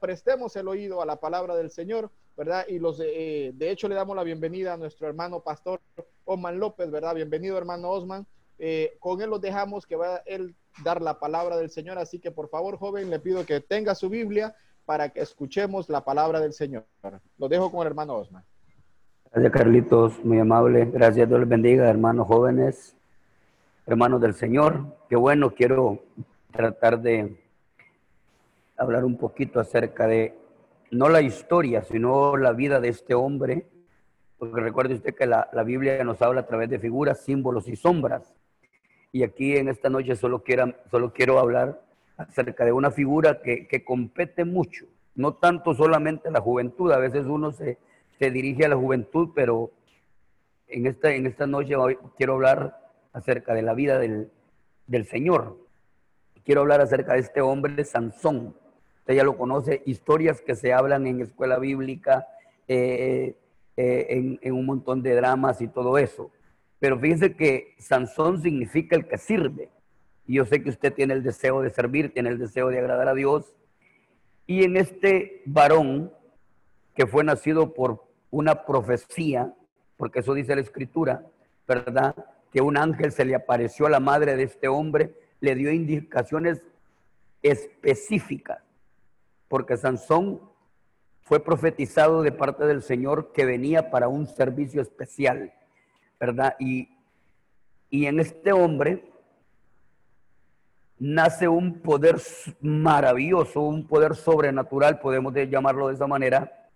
Prestemos el oído a la palabra del Señor, ¿verdad? Y los de, de hecho le damos la bienvenida a nuestro hermano pastor Osman López, ¿verdad? Bienvenido hermano Osman. con él los dejamos que va él dar la palabra del Señor, así que por favor, joven, le pido que tenga su Biblia para que escuchemos la palabra del Señor. Lo dejo con el hermano Osman. Gracias, Carlitos, muy amable. Gracias, Dios les bendiga, hermanos jóvenes, hermanos del Señor. Qué bueno, quiero tratar de hablar un poquito acerca de, no la historia, sino la vida de este hombre, porque recuerde usted que la, la Biblia nos habla a través de figuras, símbolos y sombras. Y aquí en esta noche solo quiero, solo quiero hablar acerca de una figura que, que compete mucho, no tanto solamente la juventud, a veces uno se se dirige a la juventud, pero en esta, en esta noche quiero hablar acerca de la vida del, Señor. Quiero hablar acerca de este hombre, Sansón. Usted ya lo conoce, historias que se hablan en escuela bíblica, eh, eh, en, un montón de dramas y todo eso. Pero fíjense que Sansón significa el que sirve. Y yo sé que usted tiene el deseo de servir, tiene el deseo de agradar a Dios. Y en este varón, que fue nacido por una profecía, porque eso dice la escritura, ¿verdad? Que un ángel se le apareció a la madre de este hombre, le dio indicaciones específicas, porque Sansón fue profetizado de parte del Señor que venía para un servicio especial, ¿verdad? Y, y en este hombre nace un poder maravilloso, un poder sobrenatural, podemos llamarlo de esa manera,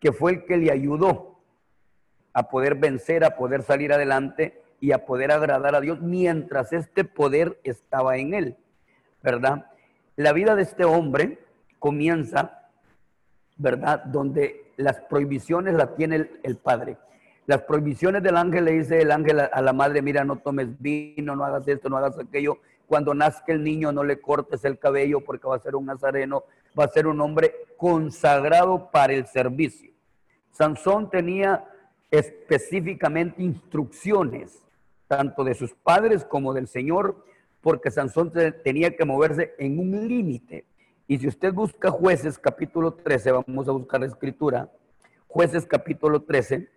que fue el que le ayudó a poder vencer, a poder salir adelante y a poder agradar a Dios mientras este poder estaba en él, ¿verdad? La vida de este hombre comienza, ¿verdad? Donde las prohibiciones las tiene el, padre. Las prohibiciones del ángel le dice el ángel a, la madre, mira, no tomes vino, no hagas esto, no hagas aquello. Cuando nazca el niño no le cortes el cabello porque va a ser un nazareno, va a ser un hombre consagrado para el servicio. Sansón tenía específicamente instrucciones, tanto de sus padres como del Señor, porque Sansón tenía que moverse en un límite. Y si usted busca jueces capítulo 13, vamos a buscar la escritura, jueces capítulo 13,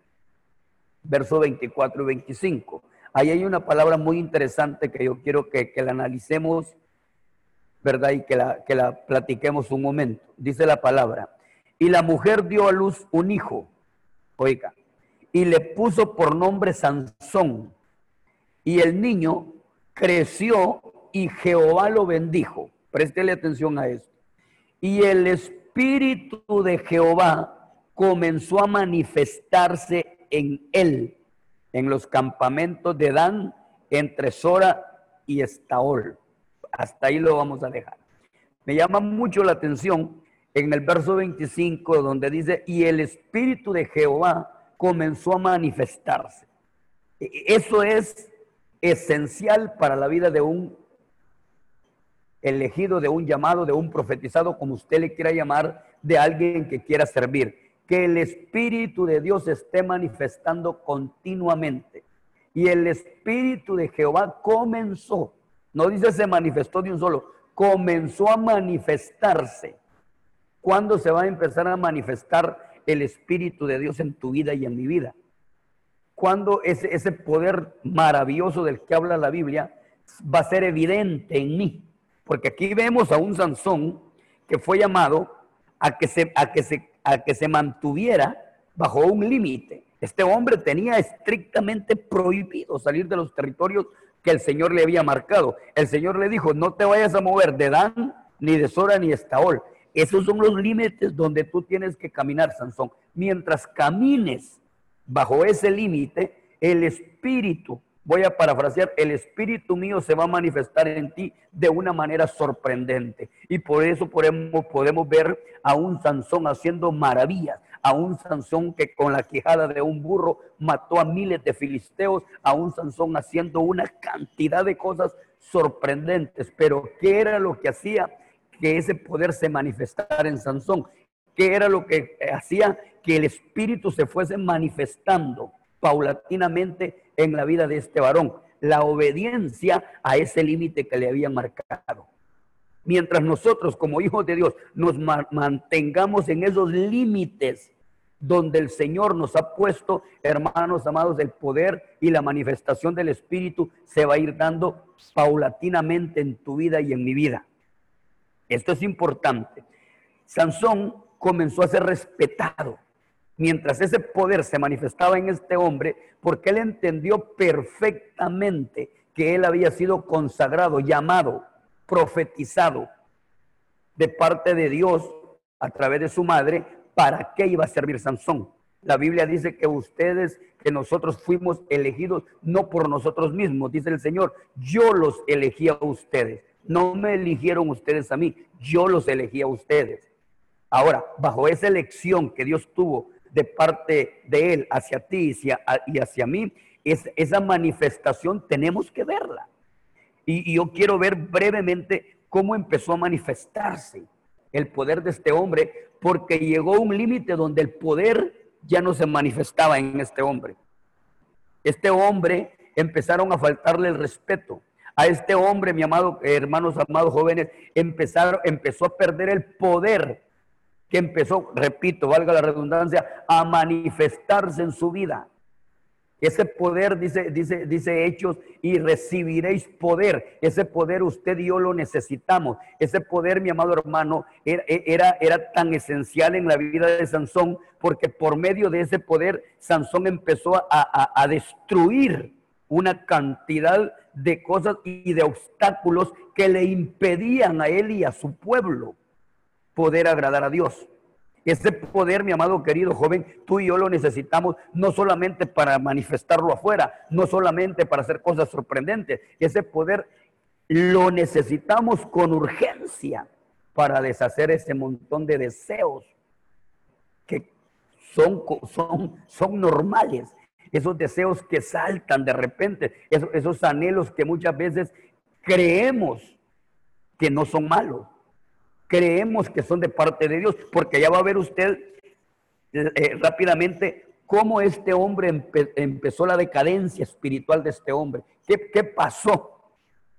verso 24 y 25. Ahí hay una palabra muy interesante que yo quiero que, la analicemos, ¿verdad? Y que la, que la platiquemos un momento. Dice la palabra, y la mujer dio a luz un hijo, oiga, y le puso por nombre Sansón. Y el niño creció y Jehová lo bendijo. Préstele atención a esto. Y el espíritu de Jehová comenzó a manifestarse en él, en los campamentos de Dan, entre Sora y Estaol. Hasta ahí lo vamos a dejar. Me llama mucho la atención en el verso 25, donde dice, y el Espíritu de Jehová comenzó a manifestarse. E, e, eso es esencial para la vida de un elegido, de un llamado, de un profetizado, como usted le quiera llamar, de alguien que quiera servir. Que el Espíritu de Dios esté manifestando continuamente. Y el Espíritu de Jehová comenzó, no dice se manifestó de un solo, comenzó a manifestarse ¿Cuándo se va a empezar a manifestar el Espíritu de Dios en tu vida y en mi vida? ¿Cuándo ese, ese poder maravilloso del que habla la Biblia va a ser evidente en mí? Porque aquí vemos a un Sansón que fue llamado a que se, mantuviera bajo un límite. Este hombre tenía estrictamente prohibido salir de los territorios que el Señor le había marcado. El Señor le dijo, no te vayas a mover de Dan, ni de Sora, ni de Estaol. Esos son los límites donde tú tienes que caminar, Sansón. Mientras camines bajo ese límite, el espíritu, voy a parafrasear, el espíritu mío se va a manifestar en ti de una manera sorprendente. Y por eso podemos, podemos ver a un Sansón haciendo maravillas, a un Sansón que con la quijada de un burro mató a miles de filisteos, a un Sansón haciendo una cantidad de cosas sorprendentes. Pero ¿qué era lo que hacía? que ese poder se manifestara en Sansón, que era lo que hacía que el espíritu se fuese manifestando paulatinamente en la vida de este varón, la obediencia a ese límite que le había marcado. Mientras nosotros como hijos de Dios nos mantengamos en esos límites donde el Señor nos ha puesto, hermanos amados, el poder y la manifestación del Espíritu se va a ir dando paulatinamente en tu vida y en mi vida. Esto es importante. Sansón comenzó a ser respetado mientras ese poder se manifestaba en este hombre, porque él entendió perfectamente que él había sido consagrado, llamado, profetizado de parte de Dios a través de su madre, ¿para qué iba a servir Sansón? La Biblia dice que ustedes, que nosotros fuimos elegidos no por nosotros mismos, dice el Señor, yo los elegí a ustedes, no me eligieron ustedes a mí, yo los elegí a ustedes. Ahora, bajo esa elección que Dios tuvo de parte de Él hacia ti y hacia, mí, es, esa manifestación tenemos que verla. Y, yo quiero ver brevemente cómo empezó a manifestarse el poder de este hombre, porque llegó un límite donde el poder ya no se manifestaba en este hombre. Este hombre empezaron a faltarle el respeto. A este hombre, mi amado, hermanos, amados jóvenes, empezaron, empezó a perder el poder que empezó, repito, valga la redundancia, a manifestarse en su vida. Ese poder, dice, dice, dice Hechos, y recibiréis poder. Ese poder usted y yo lo necesitamos. Ese poder, mi amado hermano, era, era, tan esencial en la vida de Sansón, porque por medio de ese poder, Sansón empezó a, a destruir una cantidad de cosas y de obstáculos que le impedían a él y a su pueblo poder agradar a Dios. Ese poder, mi amado querido joven, tú y yo lo necesitamos no solamente para manifestarlo afuera, no solamente para hacer cosas sorprendentes. Ese poder lo necesitamos con urgencia para deshacer ese montón de deseos que son, son, son normales. Esos deseos que saltan de repente, esos, esos anhelos que muchas veces creemos que no son malos creemos que son de parte de Dios, porque ya va a ver usted eh, rápidamente cómo este hombre empezó la decadencia espiritual de este hombre. ¿Qué, pasó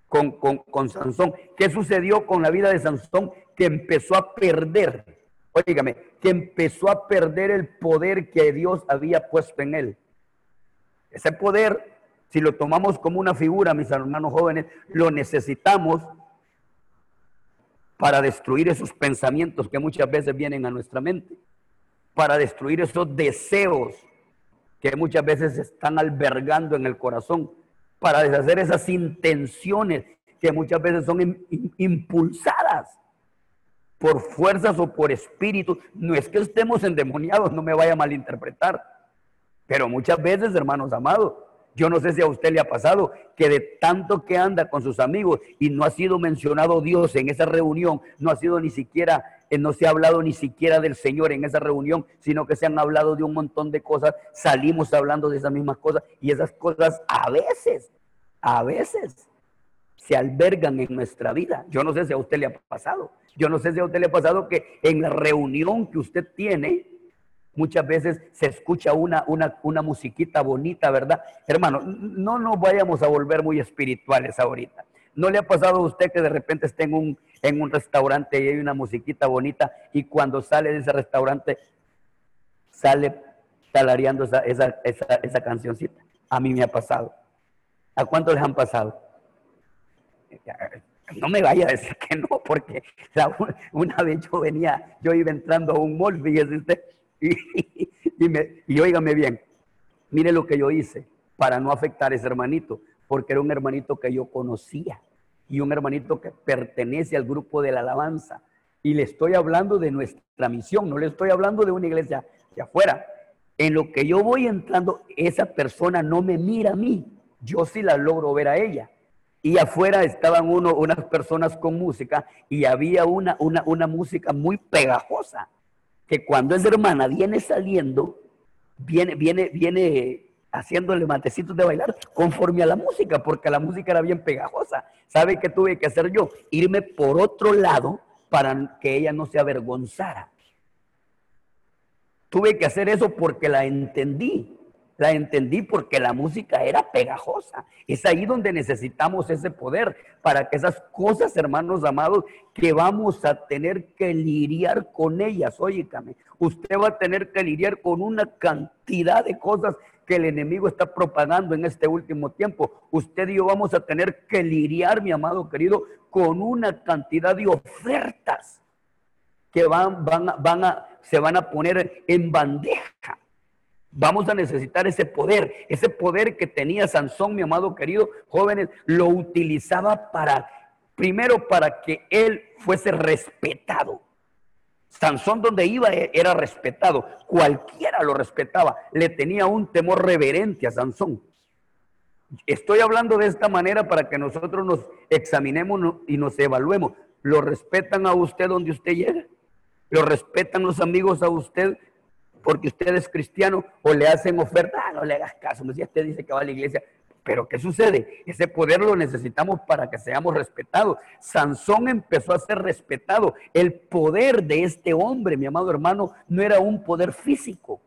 con, con, con, Sansón? ¿Qué sucedió con la vida de Sansón? Que empezó a perder, oígame, que empezó a perder el poder que Dios había puesto en él. Ese poder, si lo tomamos como una figura, mis hermanos jóvenes, lo necesitamos para destruir esos pensamientos que muchas veces vienen a nuestra mente, para destruir esos deseos que muchas veces están albergando en el corazón, para deshacer esas intenciones que muchas veces son impulsadas por fuerzas o por espíritus. No es que estemos endemoniados, no me vaya a malinterpretar, pero muchas veces, hermanos amados, yo no sé si a usted le ha pasado que de tanto que anda con sus amigos y no ha sido mencionado Dios en esa reunión, no ha sido ni siquiera, eh, no se ha hablado ni siquiera del Señor en esa reunión, sino que se han hablado de un montón de cosas, salimos hablando de esas mismas cosas y esas cosas a veces, a veces se albergan en nuestra vida. Yo no sé si a usted le ha pasado. Yo no sé si a usted le ha pasado que en la reunión que usted tiene, Muchas veces se escucha una, una, una musiquita bonita, ¿verdad? Hermano, no nos vayamos a volver muy espirituales ahorita. ¿No le ha pasado a usted que de repente esté en un, en un restaurante y hay una musiquita bonita y cuando sale de ese restaurante sale talareando esa, esa, esa, esa cancioncita? A mí me ha pasado. ¿A cuántos les han pasado? No me vaya a decir que no, porque una vez yo venía, yo iba entrando a un mall, fíjese usted, y, y, óigame bien, mire lo que yo hice para no afectar a ese hermanito, porque era un hermanito que yo conocía y un hermanito que pertenece al grupo de la alabanza. Y le estoy hablando de nuestra misión, no le estoy hablando de una iglesia de afuera. En lo que yo voy entrando, esa persona no me mira a mí, yo sí la logro ver a ella. Y afuera estaban uno, unas personas con música y había una, una, una música muy pegajosa que cuando esa hermana viene saliendo, viene, viene, viene haciéndole matecitos de bailar conforme a la música, porque la música era bien pegajosa. ¿Sabe qué tuve que hacer yo? Irme por otro lado para que ella no se avergonzara. Tuve que hacer eso porque la entendí. La entendí porque la música era pegajosa. Es ahí donde necesitamos ese poder para que esas cosas, hermanos amados, que vamos a tener que lidiar con ellas. Óigame, usted va a tener que lidiar con una cantidad de cosas que el enemigo está propagando en este último tiempo. Usted y yo vamos a tener que lidiar, mi amado querido, con una cantidad de ofertas que van, van, van a, se van a poner en bandeja. Vamos a necesitar ese poder, ese poder que tenía Sansón, mi amado querido, jóvenes, lo utilizaba para, primero para que él fuese respetado. Sansón donde iba e, era respetado, cualquiera lo respetaba, le tenía un temor reverente a Sansón. Estoy hablando de esta manera para que nosotros nos examinemos y nos evaluemos. ¿Lo respetan a usted donde usted llega? ¿Lo respetan los amigos a usted porque usted es cristiano o le hacen oferta? Ah, no le hagas caso, si usted dice que va a la iglesia. Pero ¿qué sucede? Ese poder lo necesitamos para que seamos respetados. Sansón empezó a ser respetado. El poder de este hombre, mi amado hermano, no era un poder físico.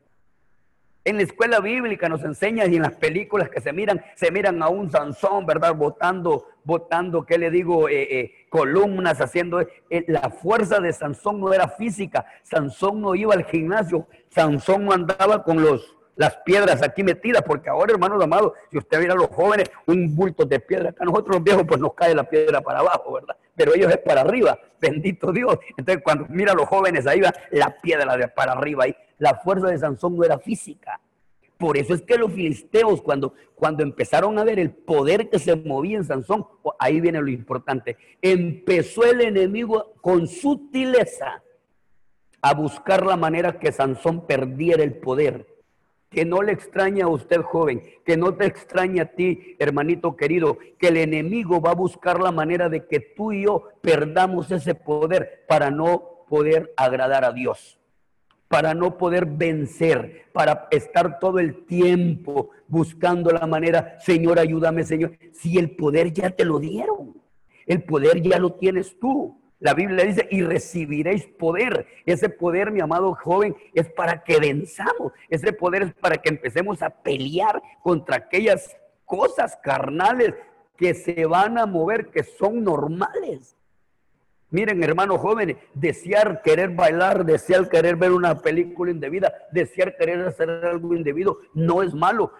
En la escuela bíblica nos enseñan y en las películas que se miran, se miran a un Sansón, ¿verdad? Votando, votando, ¿qué le digo? Eh, eh, columnas, haciendo... Eh, la fuerza de Sansón no era física. Sansón no iba al gimnasio. Sansón no andaba con los, las piedras aquí metidas, porque ahora, hermanos amados, si usted mira a los jóvenes, un bulto de piedra, acá nosotros los viejos, pues nos cae la piedra para abajo, ¿verdad? Pero ellos es para arriba, bendito Dios. Entonces, cuando mira a los jóvenes ahí va la piedra para arriba ahí la fuerza de Sansón no era física. Por eso es que los filisteos, cuando, cuando empezaron a ver el poder que se movía en Sansón, ahí viene lo importante, empezó el enemigo con sutileza a buscar la manera que Sansón perdiera el poder. Que no le extraña a usted, joven, que no te extraña a ti, hermanito querido, que el enemigo va a buscar la manera de que tú y yo perdamos ese poder para no poder agradar a Dios para no poder vencer, para estar todo el tiempo buscando la manera, Señor, ayúdame, Señor. Si el poder ya te lo dieron, el poder ya lo tienes tú. La Biblia dice, y recibiréis poder. Ese poder, mi amado joven, es para que venzamos. Ese poder es para que empecemos a pelear contra aquellas cosas carnales que se van a mover, que son normales. Miren, hermanos jóvenes, desear querer bailar, desear querer ver una película indebida, desear querer hacer algo indebido, no es malo.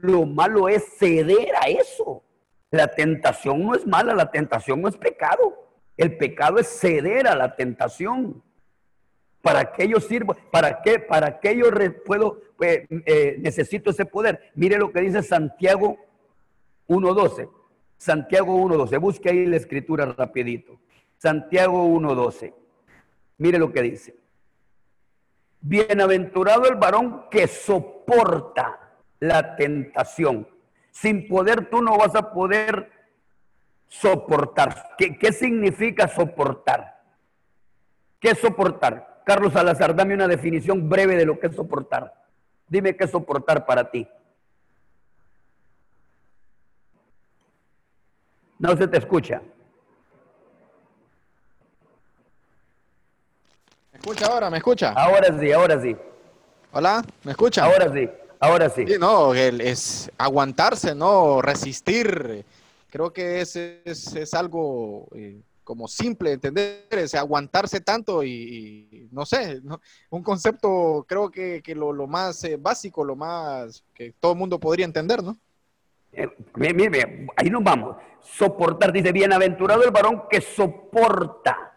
Lo malo es ceder a eso. La tentación no es mala, la tentación no es pecado. El pecado es ceder a la tentación. ¿Para qué yo sirvo? ¿Para qué? ¿Para qué yo puedo, eh, eh, necesito ese poder? Mire lo que dice Santiago 1.12. Santiago 1.12. Busque ahí la escritura rapidito. Santiago 1.12. Mire lo que dice. Bienaventurado el varón que soporta la tentación. Sin poder tú no vas a poder soportar. ¿Qué, qué significa soportar? ¿Qué es soportar? Carlos Salazar, dame una definición breve de lo que es soportar. Dime qué es soportar para ti. No se te escucha. escucha ahora? ¿Me escucha? Ahora sí, ahora sí. Hola, ¿me escucha? Ahora sí, ahora sí. no, es aguantarse, ¿no? Resistir. Creo que es, es, algo eh, como simple entender, es aguantarse tanto y, no sé, un concepto creo que, lo, más eh, básico, lo más que todo el mundo podría entender, ¿no? Eh, ahí nos vamos. Soportar, dice, bienaventurado el varón que soporta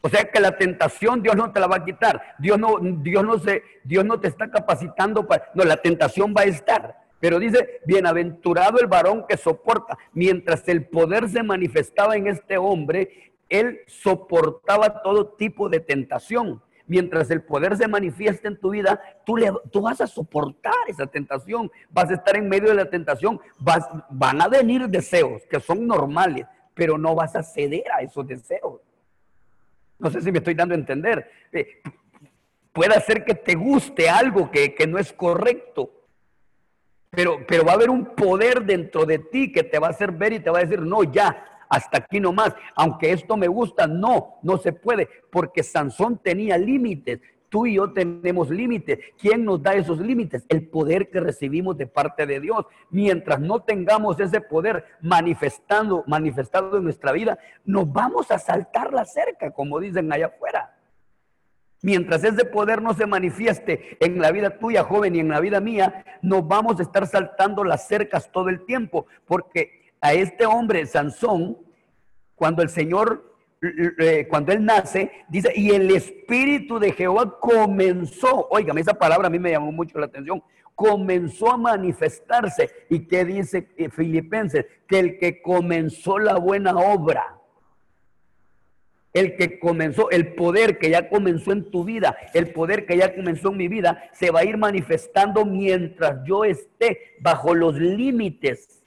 o sea que la tentación Dios no te la va a quitar. Dios no, Dios no, se, Dios no te está capacitando para... No, la tentación va a estar. Pero dice, bienaventurado el varón que soporta. Mientras el poder se manifestaba en este hombre, él soportaba todo tipo de tentación. Mientras el poder se manifiesta en tu vida, tú, le, tú vas a soportar esa tentación. Vas a estar en medio de la tentación. Vas, van a venir deseos que son normales, pero no vas a ceder a esos deseos. No sé si me estoy dando a entender. Eh, puede ser que te guste algo que, no es correcto, pero, pero va a haber un poder dentro de ti que te va a hacer ver y te va a decir, no, ya, hasta aquí nomás. Aunque esto me gusta, no, no se puede, porque Sansón tenía límites. Tú y yo tenemos límites. ¿Quién nos da esos límites? El poder que recibimos de parte de Dios. Mientras no tengamos ese poder manifestando, manifestado en nuestra vida, nos vamos a saltar la cerca, como dicen allá afuera. Mientras ese poder no se manifieste en la vida tuya, joven, y en la vida mía, nos vamos a estar saltando las cercas todo el tiempo, porque a este hombre, Sansón, cuando el Señor, eh, cuando él nace, dice, y el Espíritu de Jehová comenzó, oigan, esa palabra a mí me llamó mucho la atención, comenzó a manifestarse. ¿Y qué dice eh, Filipenses? Que el que comenzó la buena obra, el que comenzó, el poder que ya comenzó en tu vida, el poder que ya comenzó en mi vida, se va a ir manifestando mientras yo esté bajo los límites,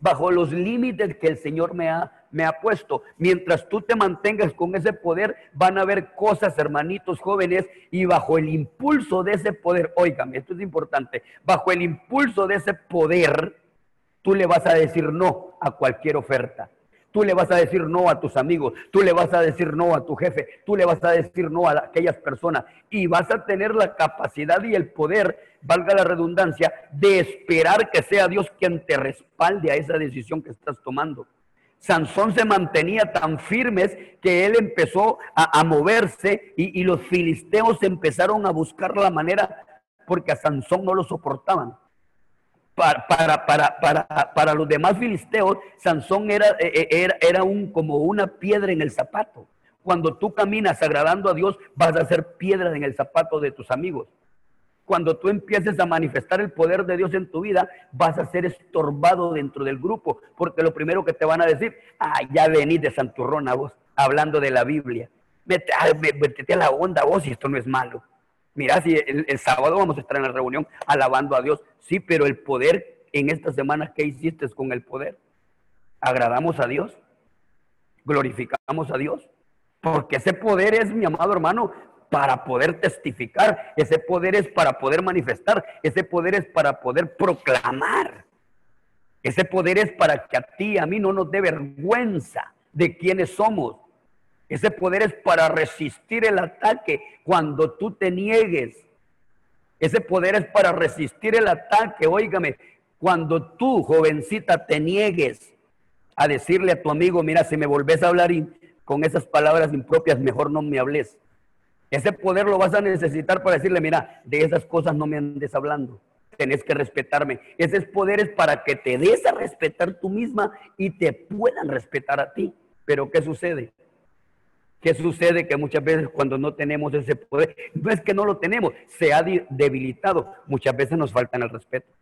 bajo los límites que el Señor me ha, me ha puesto. Mientras tú te mantengas con ese poder, van a haber cosas, hermanitos jóvenes, y bajo el impulso de ese poder, óigame, esto es importante, bajo el impulso de ese poder, tú le vas a decir no a cualquier oferta. Tú le vas a decir no a tus amigos, tú le vas a decir no a tu jefe, tú le vas a decir no a aquellas personas y vas a tener la capacidad y el poder, valga la redundancia, de esperar que sea Dios quien te respalde a esa decisión que estás tomando. Sansón se mantenía tan firmes que él empezó a, moverse y, y los filisteos empezaron a buscar la manera porque a Sansón no lo soportaban para, para, para, para, para los demás filisteos, Sansón era, eh, eh, era, era un, como una piedra en el zapato. Cuando tú caminas agradando a Dios, vas a ser piedra en el zapato de tus amigos. Cuando tú empieces a manifestar el poder de Dios en tu vida, vas a ser estorbado dentro del grupo, porque lo primero que te van a decir, ah, ya venís de Santurrón a vos, hablando de la Biblia. Métete a la onda vos y esto no es malo. Mira, si el, sábado vamos a estar en la reunión alabando a Dios, sí, pero el poder en esta semana, ¿qué hiciste con el poder? ¿Agradamos a Dios? ¿Glorificamos a Dios? Porque ese poder es, mi amado hermano, para poder testificar, ese poder es para poder manifestar, ese poder es para poder proclamar. Ese poder es para que a ti a mí no nos dé vergüenza de quiénes somos, ese poder es para resistir el ataque cuando tú te niegues. Ese poder es para resistir el ataque, óigame, cuando tú, jovencita, te niegues a decirle a tu amigo, mira, si me volvés a hablar con esas palabras impropias, mejor no me hables. Ese poder lo vas a necesitar para decirle, mira, de esas cosas no me andes hablando. Tenés que respetarme. Ese poder es para que te des a respetar tú misma y te puedan respetar a ti. Pero ¿qué sucede? ¿Qué sucede? Que muchas veces cuando no tenemos ese poder, no es que no lo tenemos, se ha debilitado. Muchas veces nos faltan el respeto.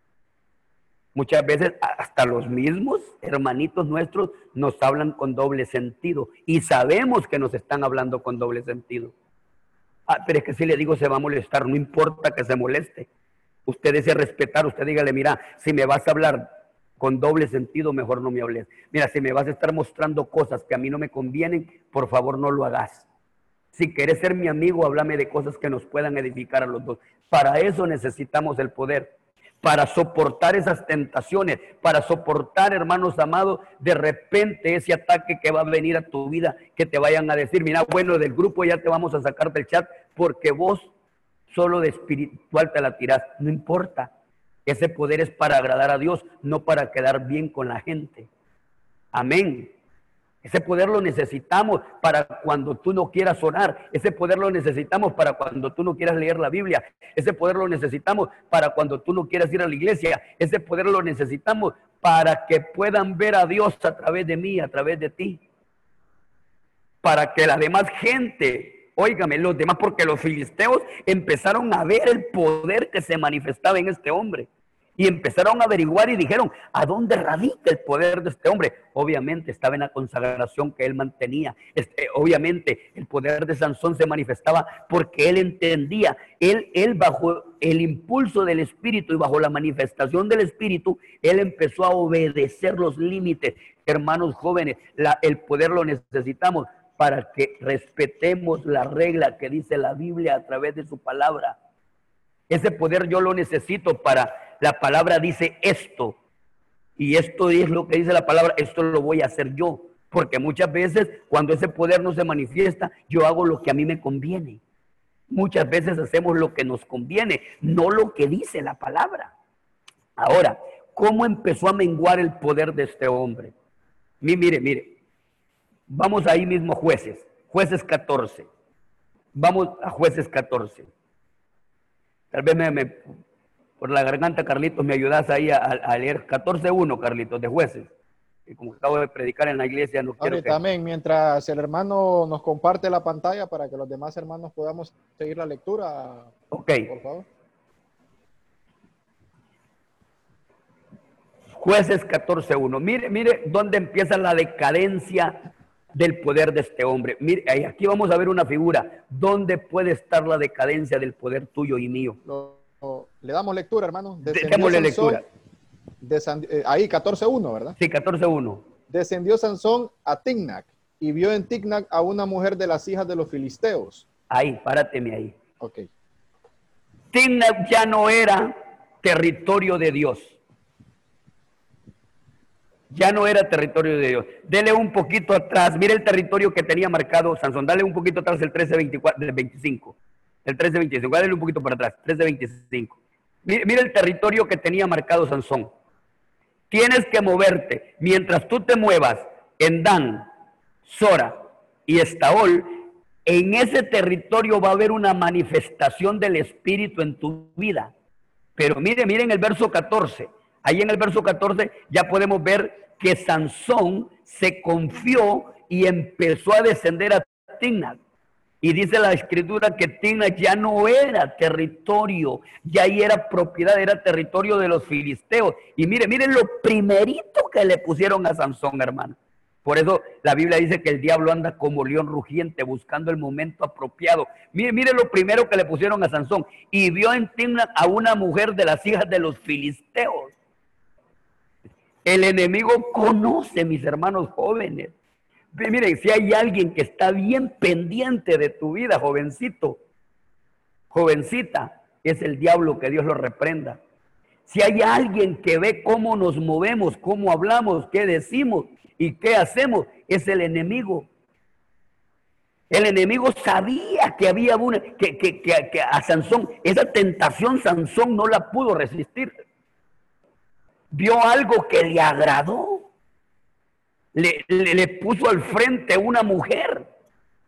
Muchas veces hasta los mismos hermanitos nuestros nos hablan con doble sentido y sabemos que nos están hablando con doble sentido. Ah, pero es que si le digo se va a molestar, no importa que se moleste. Usted desea respetar, usted dígale, mira, si me vas a hablar con doble sentido, mejor no me hables. Mira, si me vas a estar mostrando cosas que a mí no me convienen, por favor no lo hagas. Si quieres ser mi amigo, háblame de cosas que nos puedan edificar a los dos. Para eso necesitamos el poder, para soportar esas tentaciones, para soportar, hermanos amados, de repente ese ataque que va a venir a tu vida, que te vayan a decir, mira, bueno, del grupo ya te vamos a sacar del chat porque vos solo de espiritual te la tirás. No importa, ese poder es para agradar a Dios, no para quedar bien con la gente. Amén. Ese poder lo necesitamos para cuando tú no quieras orar. Ese poder lo necesitamos para cuando tú no quieras leer la Biblia. Ese poder lo necesitamos para cuando tú no quieras ir a la iglesia. Ese poder lo necesitamos para que puedan ver a Dios a través de mí, a través de ti. Para que la demás gente Óigame, los demás, porque los filisteos empezaron a ver el poder que se manifestaba en este hombre. Y empezaron a averiguar y dijeron, ¿a dónde radica el poder de este hombre? Obviamente estaba en la consagración que él mantenía. Este, obviamente el poder de Sansón se manifestaba porque él entendía, él, él bajo el impulso del Espíritu y bajo la manifestación del Espíritu, él empezó a obedecer los límites. Hermanos jóvenes, el poder lo necesitamos para que respetemos la regla que dice la Biblia a través de su palabra. Ese poder yo lo necesito para, la palabra dice esto, y esto es lo que dice la palabra, esto lo voy a hacer yo, porque muchas veces cuando ese poder no se manifiesta, yo hago lo que a mí me conviene. Muchas veces hacemos lo que nos conviene, no lo que dice la palabra. Ahora, ¿cómo empezó a menguar el poder de este hombre? Mire, mire, vamos ahí mismo jueces, jueces 14. Vamos a jueces 14. Tal vez me, por la garganta, Carlitos, me ayudas ahí a, a leer 14.1, Carlitos, de jueces y como acabo de predicar en la iglesia, no quiero que... También, mientras el hermano nos comparte la pantalla para que los demás hermanos podamos seguir la lectura. Ok. Por favor. Jueces 14.1. Mire, mire dónde empieza la decadencia del poder de este hombre. Mire, aquí vamos a ver una figura. ¿Dónde puede estar la decadencia del poder tuyo y mío? Le damos lectura, hermano. Démosle lectura. Eh, ahí 14.1, ¿verdad? Sí, 14.1. Descendió Sansón a Tignac y vio en Tignac a una mujer de las hijas de los filisteos. Ahí, párate ahí. Ok. Tignac ya no era territorio de Dios. Ya no era territorio de Dios. Dele un poquito atrás. Mire el territorio que tenía marcado Sansón. Dale un poquito atrás el 13.25. del 25. El 13.25. Dale un poquito para atrás. 13.25. Mire, mire el territorio que tenía marcado Sansón. Tienes que moverte. Mientras tú te muevas en Dan, Sora y Estaol, en ese territorio va a haber una manifestación del Espíritu en tu vida. Pero mire, miren el verso 14. Ahí en el verso 14 ya podemos ver que Sansón se confió y empezó a descender a Timnat. Y dice la escritura que Tina ya no era territorio, ya ahí era propiedad, era territorio de los filisteos. Y mire, miren lo primerito que le pusieron a Sansón, hermano. Por eso la Biblia dice que el diablo anda como león rugiente buscando el momento apropiado. Mire, mire lo primero que le pusieron a Sansón. Y vio en Timna a una mujer de las hijas de los filisteos. El enemigo conoce, mis hermanos jóvenes. Miren, si hay alguien que está bien pendiente de tu vida, jovencito, jovencita, es el diablo que Dios lo reprenda. Si hay alguien que ve cómo nos movemos, cómo hablamos, qué decimos y qué hacemos, es el enemigo. El enemigo sabía que había una, que, que, que a Sansón, esa tentación Sansón no la pudo resistir. Vio algo que le agradó le, puso al frente una mujer.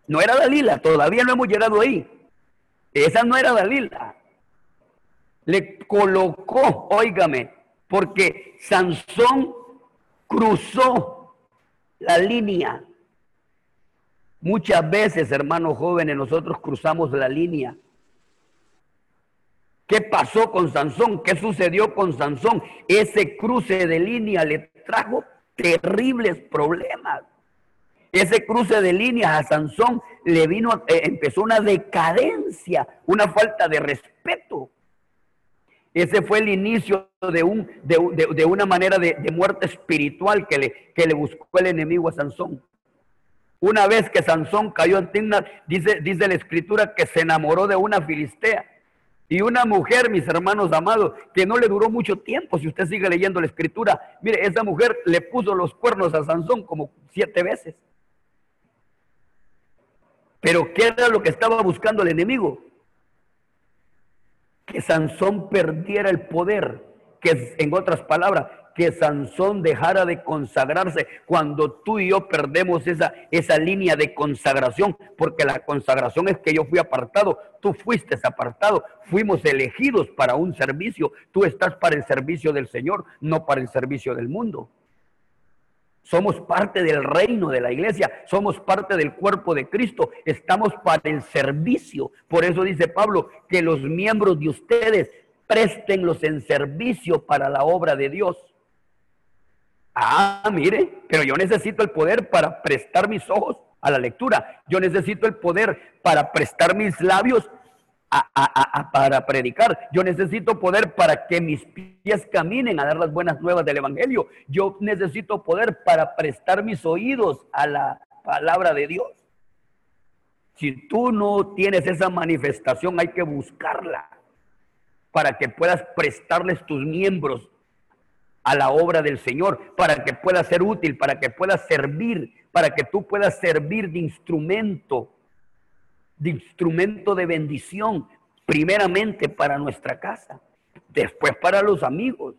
No era Dalila, todavía no hemos llegado ahí. Esa no era Dalila. Le colocó, óigame, porque Sansón cruzó la línea. Muchas veces, hermanos jóvenes, nosotros cruzamos la línea. ¿Qué pasó con Sansón? ¿Qué sucedió con Sansón? Ese cruce de línea le trajo terribles problemas. Ese cruce de líneas a Sansón le vino, eh, empezó una decadencia, una falta de respeto. Ese fue el inicio de, un, de, una manera de, muerte espiritual que le, que le buscó el enemigo a Sansón. Una vez que Sansón cayó en Timnat, dice, dice la escritura que se enamoró de una filistea. Y una mujer, mis hermanos amados, que no le duró mucho tiempo, si usted sigue leyendo la escritura, mire, esa mujer le puso los cuernos a Sansón como siete veces. Pero ¿qué era lo que estaba buscando el enemigo? Que Sansón perdiera el poder, que en otras palabras, que Sansón dejara de consagrarse cuando tú y yo perdemos esa, esa línea de consagración, porque la consagración es que yo fui apartado, tú fuiste apartado, fuimos elegidos para un servicio, tú estás para el servicio del Señor, no para el servicio del mundo. Somos parte del reino de la iglesia, somos parte del cuerpo de Cristo, estamos para el servicio. Por eso dice Pablo que los miembros de ustedes préstenlos en servicio para la obra de Dios. Ah, mire, pero yo necesito el poder para prestar mis ojos a la lectura. Yo necesito el poder para prestar mis labios para predicar. Yo necesito poder para que mis pies caminen a dar las buenas nuevas del Evangelio. Yo necesito poder para prestar mis oídos a la palabra de Dios. Si tú no tienes esa manifestación, hay que buscarla para que puedas prestarles tus miembros a la obra del Señor, para que pueda ser útil, para que pueda servir, para que tú puedas servir de instrumento de instrumento de bendición, primeramente para nuestra casa, después para los amigos.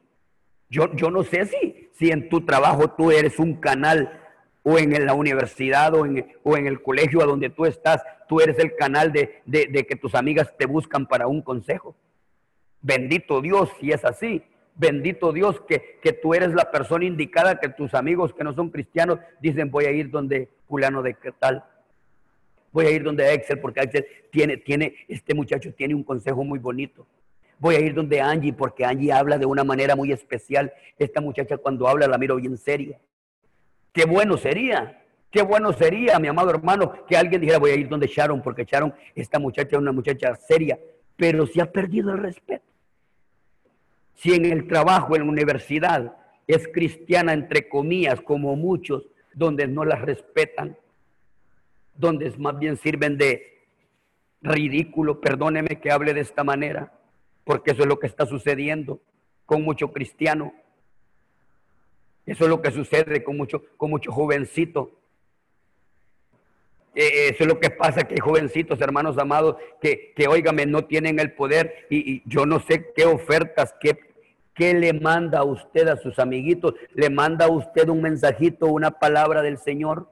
Yo, yo no sé si, si en tu trabajo tú eres un canal o en la universidad o en, o en el colegio a donde tú estás, tú eres el canal de, de que tus amigas te buscan para un consejo. Bendito Dios si es así. Bendito Dios que, que, tú eres la persona indicada que tus amigos que no son cristianos dicen voy a ir donde Juliano de tal. Voy a ir donde Axel porque Axel tiene, tiene, este muchacho tiene un consejo muy bonito. Voy a ir donde Angie porque Angie habla de una manera muy especial. Esta muchacha cuando habla la miro bien seria. Qué bueno sería, qué bueno sería, mi amado hermano, que alguien dijera voy a ir donde Sharon porque Sharon, esta muchacha es una muchacha seria, pero se ha perdido el respeto. Si en el trabajo, en la universidad, es cristiana, entre comillas, como muchos, donde no las respetan, donde más bien sirven de ridículo, perdóneme que hable de esta manera, porque eso es lo que está sucediendo con mucho cristiano. Eso es lo que sucede con mucho, con mucho jovencito. Eh, eso es lo que pasa, que jovencitos, hermanos amados, que, que óigame, no tienen el poder y, y yo no sé qué ofertas, qué ¿Qué le manda a usted a sus amiguitos? ¿Le manda a usted un mensajito, una palabra del Señor?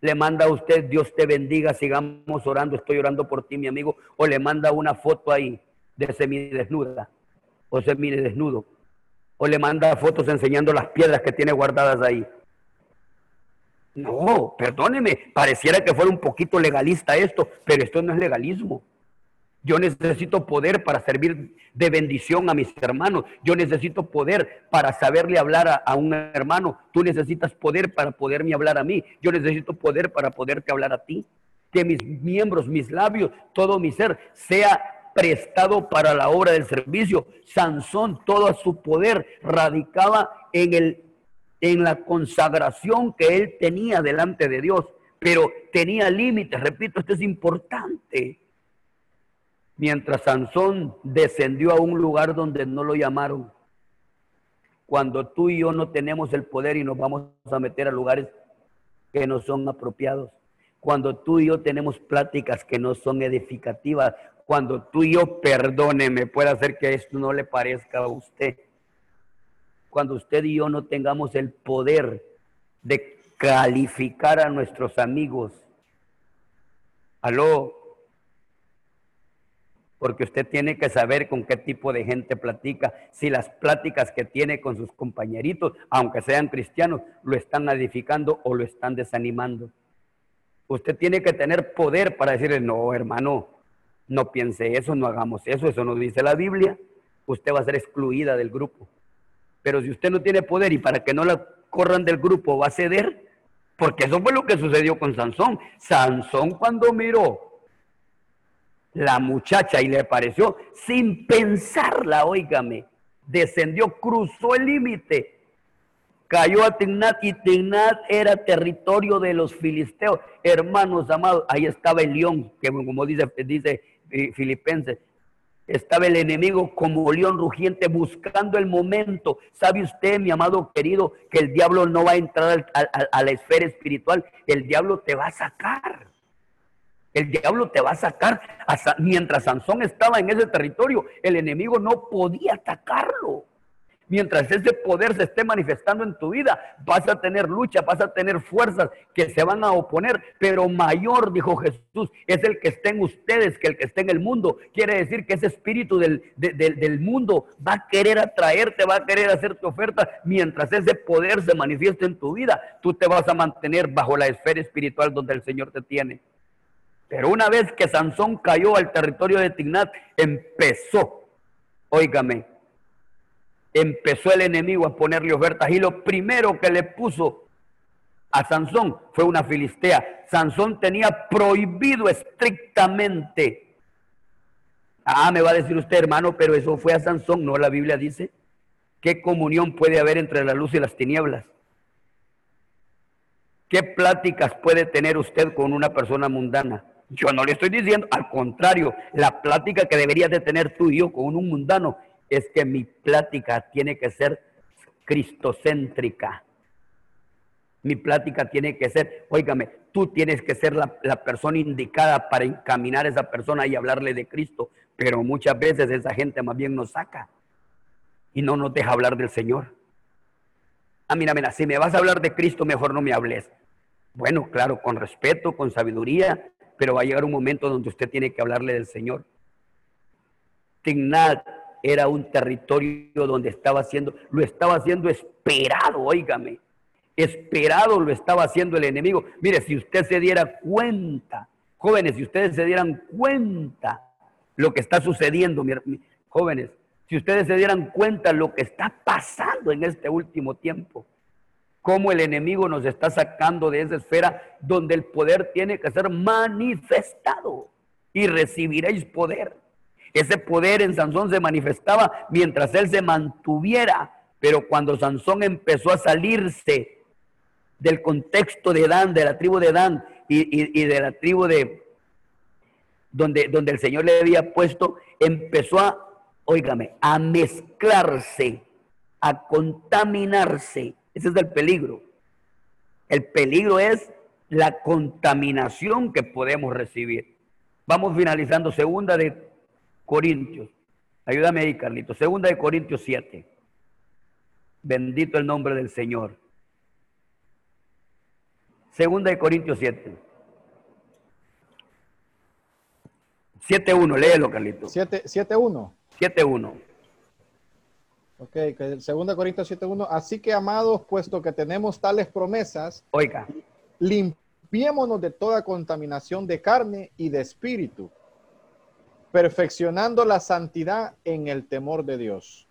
¿Le manda a usted, Dios te bendiga, sigamos orando, estoy orando por ti, mi amigo? ¿O le manda una foto ahí de semidesnuda o semidesnudo? ¿O le manda fotos enseñando las piedras que tiene guardadas ahí? No, perdóneme, pareciera que fuera un poquito legalista esto, pero esto no es legalismo. Yo necesito poder para servir de bendición a mis hermanos. Yo necesito poder para saberle hablar a, un hermano. Tú necesitas poder para poderme hablar a mí. Yo necesito poder para poderte hablar a ti. Que mis miembros, mis labios, todo mi ser sea prestado para la obra del servicio. Sansón, todo su poder radicaba en, el, en la consagración que él tenía delante de Dios. Pero tenía límites, repito, esto es importante mientras Sansón descendió a un lugar donde no lo llamaron. Cuando tú y yo no tenemos el poder y nos vamos a meter a lugares que no son apropiados. Cuando tú y yo tenemos pláticas que no son edificativas. Cuando tú y yo, perdóneme, puede hacer que esto no le parezca a usted. Cuando usted y yo no tengamos el poder de calificar a nuestros amigos. Aló, porque usted tiene que saber con qué tipo de gente platica, si las pláticas que tiene con sus compañeritos, aunque sean cristianos, lo están edificando o lo están desanimando. Usted tiene que tener poder para decirle, no, hermano, no piense eso, no hagamos eso, eso no dice la Biblia. Usted va a ser excluida del grupo. Pero si usted no tiene poder y para que no la corran del grupo va a ceder, porque eso fue lo que sucedió con Sansón. Sansón cuando miró la muchacha y le pareció, sin pensarla, óigame, descendió, cruzó el límite, cayó a Tignat y Tignat era territorio de los filisteos. Hermanos amados, ahí estaba el león, que como dice, dice eh, Filipenses, estaba el enemigo como león rugiente buscando el momento. ¿Sabe usted, mi amado querido, que el diablo no va a entrar a la esfera espiritual? El diablo te va a sacar. El diablo te va a sacar. Mientras Sansón estaba en ese territorio, el enemigo no podía atacarlo. Mientras ese poder se esté manifestando en tu vida, vas a tener lucha, vas a tener fuerzas que se van a oponer, pero mayor, dijo Jesús, es el que está en ustedes que el que está en el mundo. Quiere decir que ese espíritu del, del mundo va a querer atraerte, va a querer hacerte oferta. Mientras ese poder se manifieste en tu vida, tú te vas a mantener bajo la esfera espiritual donde el Señor te tiene. Pero una vez que Sansón cayó al territorio de Tignat, empezó, óigame, empezó el enemigo a ponerle ofertas y lo primero que le puso a Sansón fue una filistea. Sansón tenía prohibido estrictamente. Ah, me va a decir usted, hermano, pero eso fue a Sansón, no la Biblia dice. ¿Qué comunión puede haber entre la luz y las tinieblas? ¿Qué pláticas puede tener usted con una persona mundana? Yo no le estoy diciendo, al contrario, la plática que deberías de tener tú y yo con un mundano es que mi plática tiene que ser cristocéntrica. Mi plática tiene que ser, óigame, tú tienes que ser la, la persona indicada para encaminar a esa persona y hablarle de Cristo. Pero muchas veces esa gente más bien nos saca y no nos deja hablar del Señor. Ah, mira, mira, si me vas a hablar de Cristo, mejor no me hables. Bueno, claro, con respeto, con sabiduría, pero va a llegar un momento donde usted tiene que hablarle del Señor. Tignat era un territorio donde estaba haciendo, lo estaba haciendo esperado, óigame, esperado lo estaba haciendo el enemigo. Mire, si usted se diera cuenta, jóvenes, si ustedes se dieran cuenta lo que está sucediendo, jóvenes, si ustedes se dieran cuenta lo que está pasando en este último tiempo, cómo el enemigo nos está sacando de esa esfera donde el poder tiene que ser manifestado y recibiréis poder. Ese poder en Sansón se manifestaba mientras él se mantuviera, pero cuando Sansón empezó a salirse del contexto de Dan, de la tribu de Dan y, de la tribu de donde, donde el Señor le había puesto, empezó a óigame, a mezclarse, a contaminarse. Ese es el peligro. El peligro es la contaminación que podemos recibir. Vamos finalizando segunda de Corintios. Ayúdame ahí, Carlito. Segunda de Corintios 7. Bendito el nombre del Señor. Segunda de Corintios 7. 7.1, léelo, Carlito. 7.1. 7.1. Ok, que 2 Corintios 7.1. Así que, amados, puesto que tenemos tales promesas, oiga, limpiémonos de toda contaminación de carne y de espíritu, perfeccionando la santidad en el temor de Dios.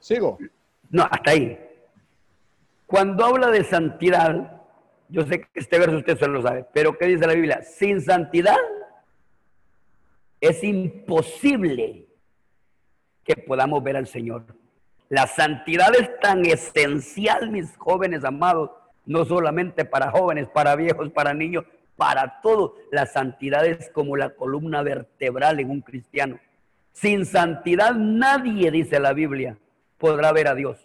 ¿Sigo? No, hasta ahí. Cuando habla de santidad, yo sé que este verso usted solo lo sabe, pero ¿qué dice la Biblia? Sin santidad es imposible que podamos ver al Señor. La santidad es tan esencial, mis jóvenes amados, no solamente para jóvenes, para viejos, para niños, para todos. La santidad es como la columna vertebral en un cristiano. Sin santidad nadie, dice la Biblia, podrá ver a Dios.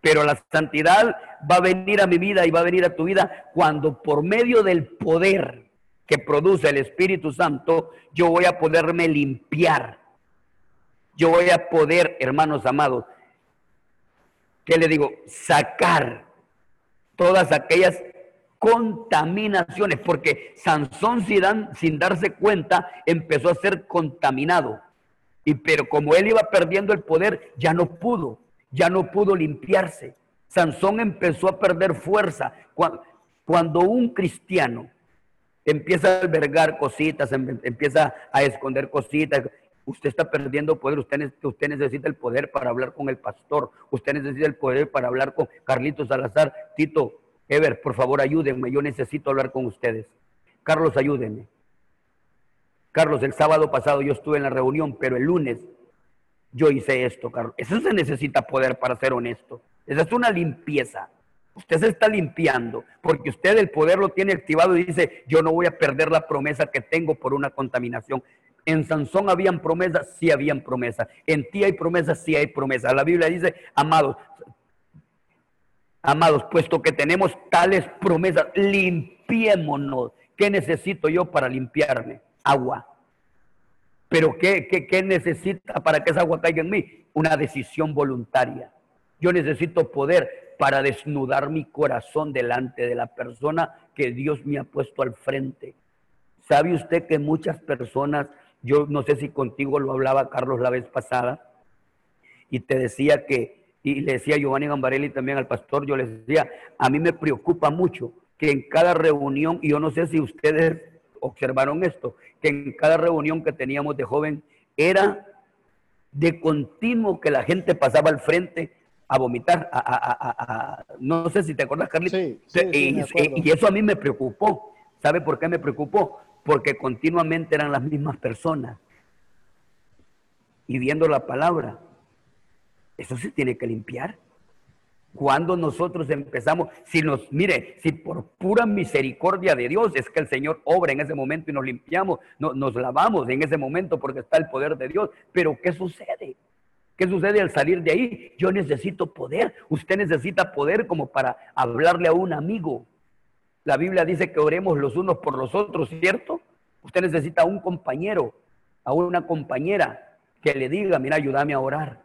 Pero la santidad va a venir a mi vida y va a venir a tu vida cuando por medio del poder que produce el Espíritu Santo, yo voy a poderme limpiar. Yo voy a poder, hermanos amados, ¿qué le digo? Sacar todas aquellas contaminaciones, porque Sansón sin, sin darse cuenta empezó a ser contaminado. Y pero como él iba perdiendo el poder, ya no pudo, ya no pudo limpiarse. Sansón empezó a perder fuerza. cuando un cristiano empieza a albergar cositas, em, empieza a esconder cositas. Usted está perdiendo poder, usted, necesita el poder para hablar con el pastor, usted necesita el poder para hablar con Carlitos Salazar, Tito, Ever, por favor ayúdenme, yo necesito hablar con ustedes. Carlos, ayúdenme. Carlos, el sábado pasado yo estuve en la reunión, pero el lunes yo hice esto, Carlos. Eso se necesita poder para ser honesto. Esa es una limpieza. Usted se está limpiando porque usted el poder lo tiene activado y dice, yo no voy a perder la promesa que tengo por una contaminación. En Sansón habían promesas, sí habían promesas. En ti hay promesas, sí hay promesas. La Biblia dice, amados, amados, puesto que tenemos tales promesas, limpiémonos. ¿Qué necesito yo para limpiarme? Agua. Pero ¿qué, qué, qué necesita para que esa agua caiga en mí? Una decisión voluntaria. Yo necesito poder para desnudar mi corazón delante de la persona que Dios me ha puesto al frente. ¿Sabe usted que muchas personas, yo no sé si contigo lo hablaba Carlos la vez pasada, y te decía que, y le decía a Giovanni Gambarelli también al pastor, yo les decía, a mí me preocupa mucho que en cada reunión, y yo no sé si ustedes observaron esto, que en cada reunión que teníamos de joven era de continuo que la gente pasaba al frente a vomitar, a, no sé si te acuerdas, Carlitos. y, eso a mí me preocupó. ¿Sabe por qué me preocupó? Porque continuamente eran las mismas personas y viendo la palabra. Eso se tiene que limpiar. Cuando nosotros empezamos, si nos, mire, si por pura misericordia de Dios es que el Señor obra en ese momento y nos limpiamos, no, nos lavamos en ese momento porque está el poder de Dios, pero ¿qué sucede? ¿Qué sucede al salir de ahí? Yo necesito poder. Usted necesita poder como para hablarle a un amigo. La Biblia dice que oremos los unos por los otros, ¿cierto? Usted necesita a un compañero, a una compañera que le diga, mira, ayúdame a orar.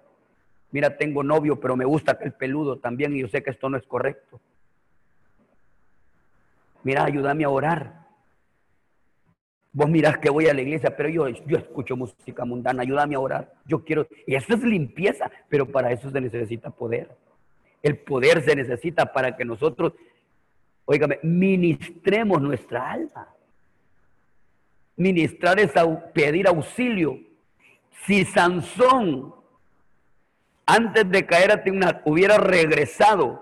Mira, tengo novio, pero me gusta aquel peludo también y yo sé que esto no es correcto. Mira, ayúdame a orar. Vos mirás que voy a la iglesia, pero yo, yo escucho música mundana, ayúdame a orar. Yo quiero, y eso es limpieza, pero para eso se necesita poder. El poder se necesita para que nosotros, oígame, ministremos nuestra alma. Ministrar es pedir auxilio. Si Sansón, antes de caer a Timnat, hubiera regresado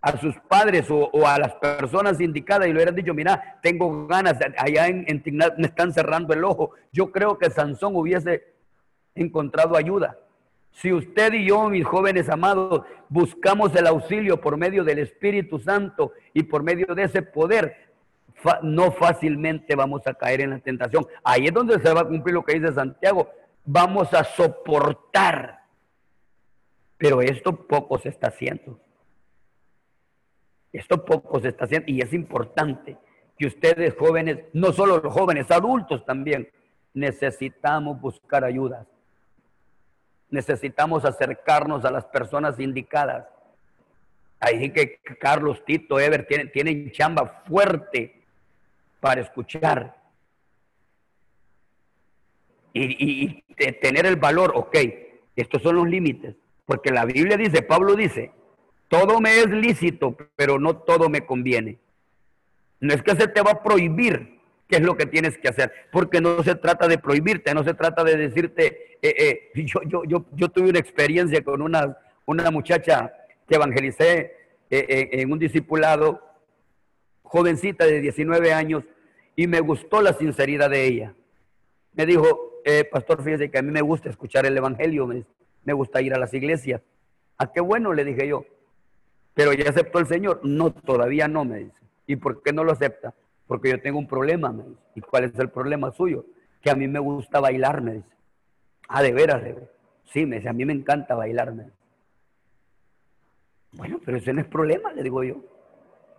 a sus padres o, a las personas indicadas y le hubieran dicho, mira, tengo ganas, allá en, en me están cerrando el ojo, yo creo que Sansón hubiese encontrado ayuda. Si usted y yo, mis jóvenes amados, buscamos el auxilio por medio del Espíritu Santo y por medio de ese poder, no fácilmente vamos a caer en la tentación. Ahí es donde se va a cumplir lo que dice Santiago. Vamos a soportar. Pero esto poco se está haciendo. Esto poco se está haciendo y es importante que ustedes jóvenes, no solo los jóvenes, adultos también, necesitamos buscar ayudas. Necesitamos acercarnos a las personas indicadas. Ahí que Carlos, Tito, Ever tienen, tienen chamba fuerte para escuchar. Y, y tener el valor, ok, estos son los límites. Porque la Biblia dice, Pablo dice, todo me es lícito, pero no todo me conviene. No es que se te va a prohibir qué es lo que tienes que hacer, porque no se trata de prohibirte, no se trata de decirte, eh, eh, yo, yo, yo, yo, tuve una experiencia con una, una muchacha que evangelicé eh, en un discipulado, jovencita de 19 años, y me gustó la sinceridad de ella. Me dijo, pastor, fíjese que a mí me gusta escuchar el Evangelio, me, gusta ir a las iglesias. ¿A ah, qué bueno? Le dije yo. Pero ya aceptó el Señor. No, todavía no, me dice. ¿Y por qué no lo acepta? Porque yo tengo un problema, me dice. ¿Y cuál es el problema suyo? Que a mí me gusta bailar, me dice. Ah, de veras, Sí, me dice, a mí me encanta bailar, Bueno, pero ese no es problema, le digo yo.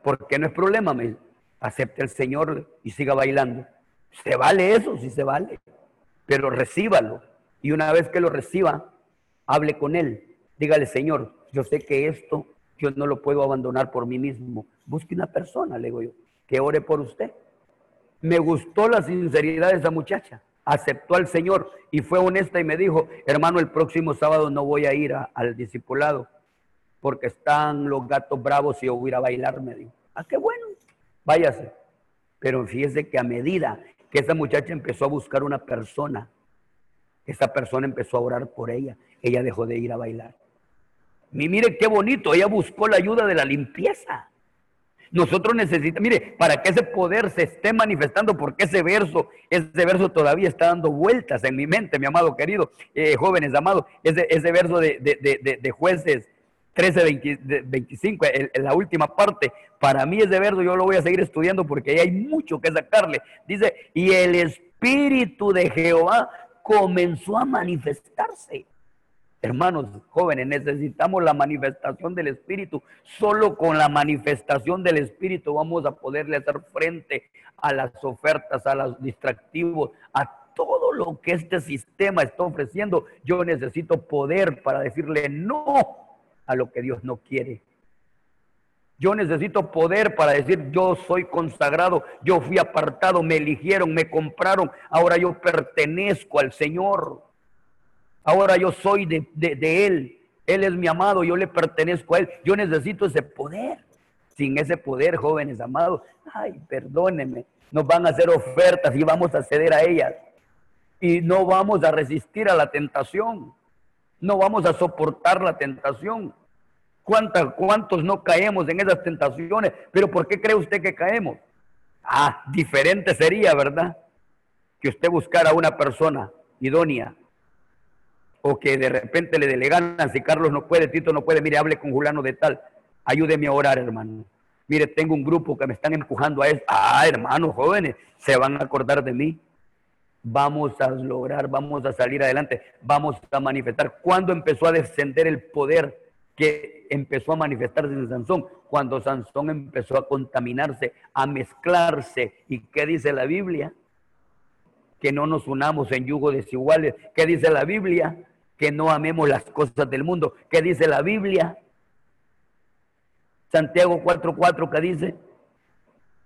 ¿Por qué no es problema? Me dice, acepte el Señor y siga bailando. Se vale eso, sí se vale. Pero recíbalo. Y una vez que lo reciba, hable con Él. Dígale, Señor, yo sé que esto yo no lo puedo abandonar por mí mismo. Busque una persona, le digo yo, que ore por usted. Me gustó la sinceridad de esa muchacha. Aceptó al Señor y fue honesta y me dijo, hermano, el próximo sábado no voy a ir al discipulado porque están los gatos bravos y yo voy a ir a bailar, me dijo. Ah, qué bueno, váyase. Pero fíjese que a medida que esa muchacha empezó a buscar una persona, esa persona empezó a orar por ella, ella dejó de ir a bailar. Y mire qué bonito, ella buscó la ayuda de la limpieza. Nosotros necesitamos, mire, para que ese poder se esté manifestando, porque ese verso, ese verso todavía está dando vueltas en mi mente, mi amado querido, eh, jóvenes amados, ese, ese verso de, de, jueces 13, 25, la última parte, para mí ese verso yo lo voy a seguir estudiando porque ahí hay mucho que sacarle. Dice, y el Espíritu de Jehová comenzó a manifestarse. Hermanos jóvenes, necesitamos la manifestación del Espíritu. Solo con la manifestación del Espíritu vamos a poderle hacer frente a las ofertas, a los distractivos, a todo lo que este sistema está ofreciendo. Yo necesito poder para decirle no a lo que Dios no quiere. Yo necesito poder para decir, yo soy consagrado, yo fui apartado, me eligieron, me compraron, ahora yo pertenezco al Señor. Ahora yo soy de, Él. Él es mi amado, yo le pertenezco a Él. Yo necesito ese poder. Sin ese poder, jóvenes amados, ay, perdónenme, nos van a hacer ofertas y vamos a ceder a ellas. Y no vamos a resistir a la tentación. No vamos a soportar la tentación. ¿Cuántos no caemos en esas tentaciones? Pero ¿por qué cree usted que caemos? Ah, diferente sería, ¿verdad? Que usted buscara a una persona idónea, o que de repente le delegan, si Carlos no puede, Tito no puede, mire, hable con Julano de tal, ayúdeme a orar, hermano. Mire, tengo un grupo que me están empujando a eso. Ah, hermanos jóvenes, se van a acordar de mí. vamos a lograr, vamos a salir adelante, vamos a manifestar. ¿Cuándo empezó a descender el poder que empezó a manifestarse en Sansón? Cuando Sansón empezó a contaminarse, a mezclarse. ¿Y qué dice la Biblia? Que no nos unamos en yugo desiguales. ¿Qué dice la Biblia? Que no amemos las cosas del mundo. ¿Qué dice la Biblia? Santiago 4.4, ¿qué dice?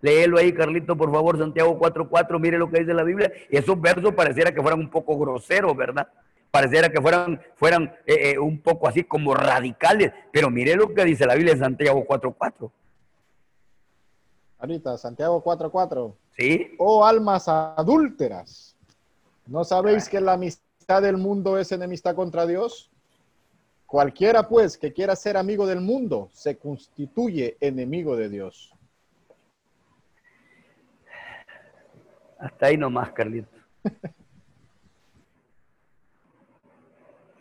Léelo ahí, Carlito, por favor, Santiago 4.4, mire lo que dice la Biblia. Y esos versos pareciera que fueran un poco groseros, ¿verdad? Pareciera que fueran, fueran eh, eh, un poco así como radicales. Pero mire lo que dice la Biblia en Santiago 4.4. Ahorita, Santiago 4.4. Sí. Oh almas adúlteras, ¿no sabéis que la amistad del mundo es enemistad contra Dios? Cualquiera pues que quiera ser amigo del mundo se constituye enemigo de Dios. Hasta ahí nomás, Carlito.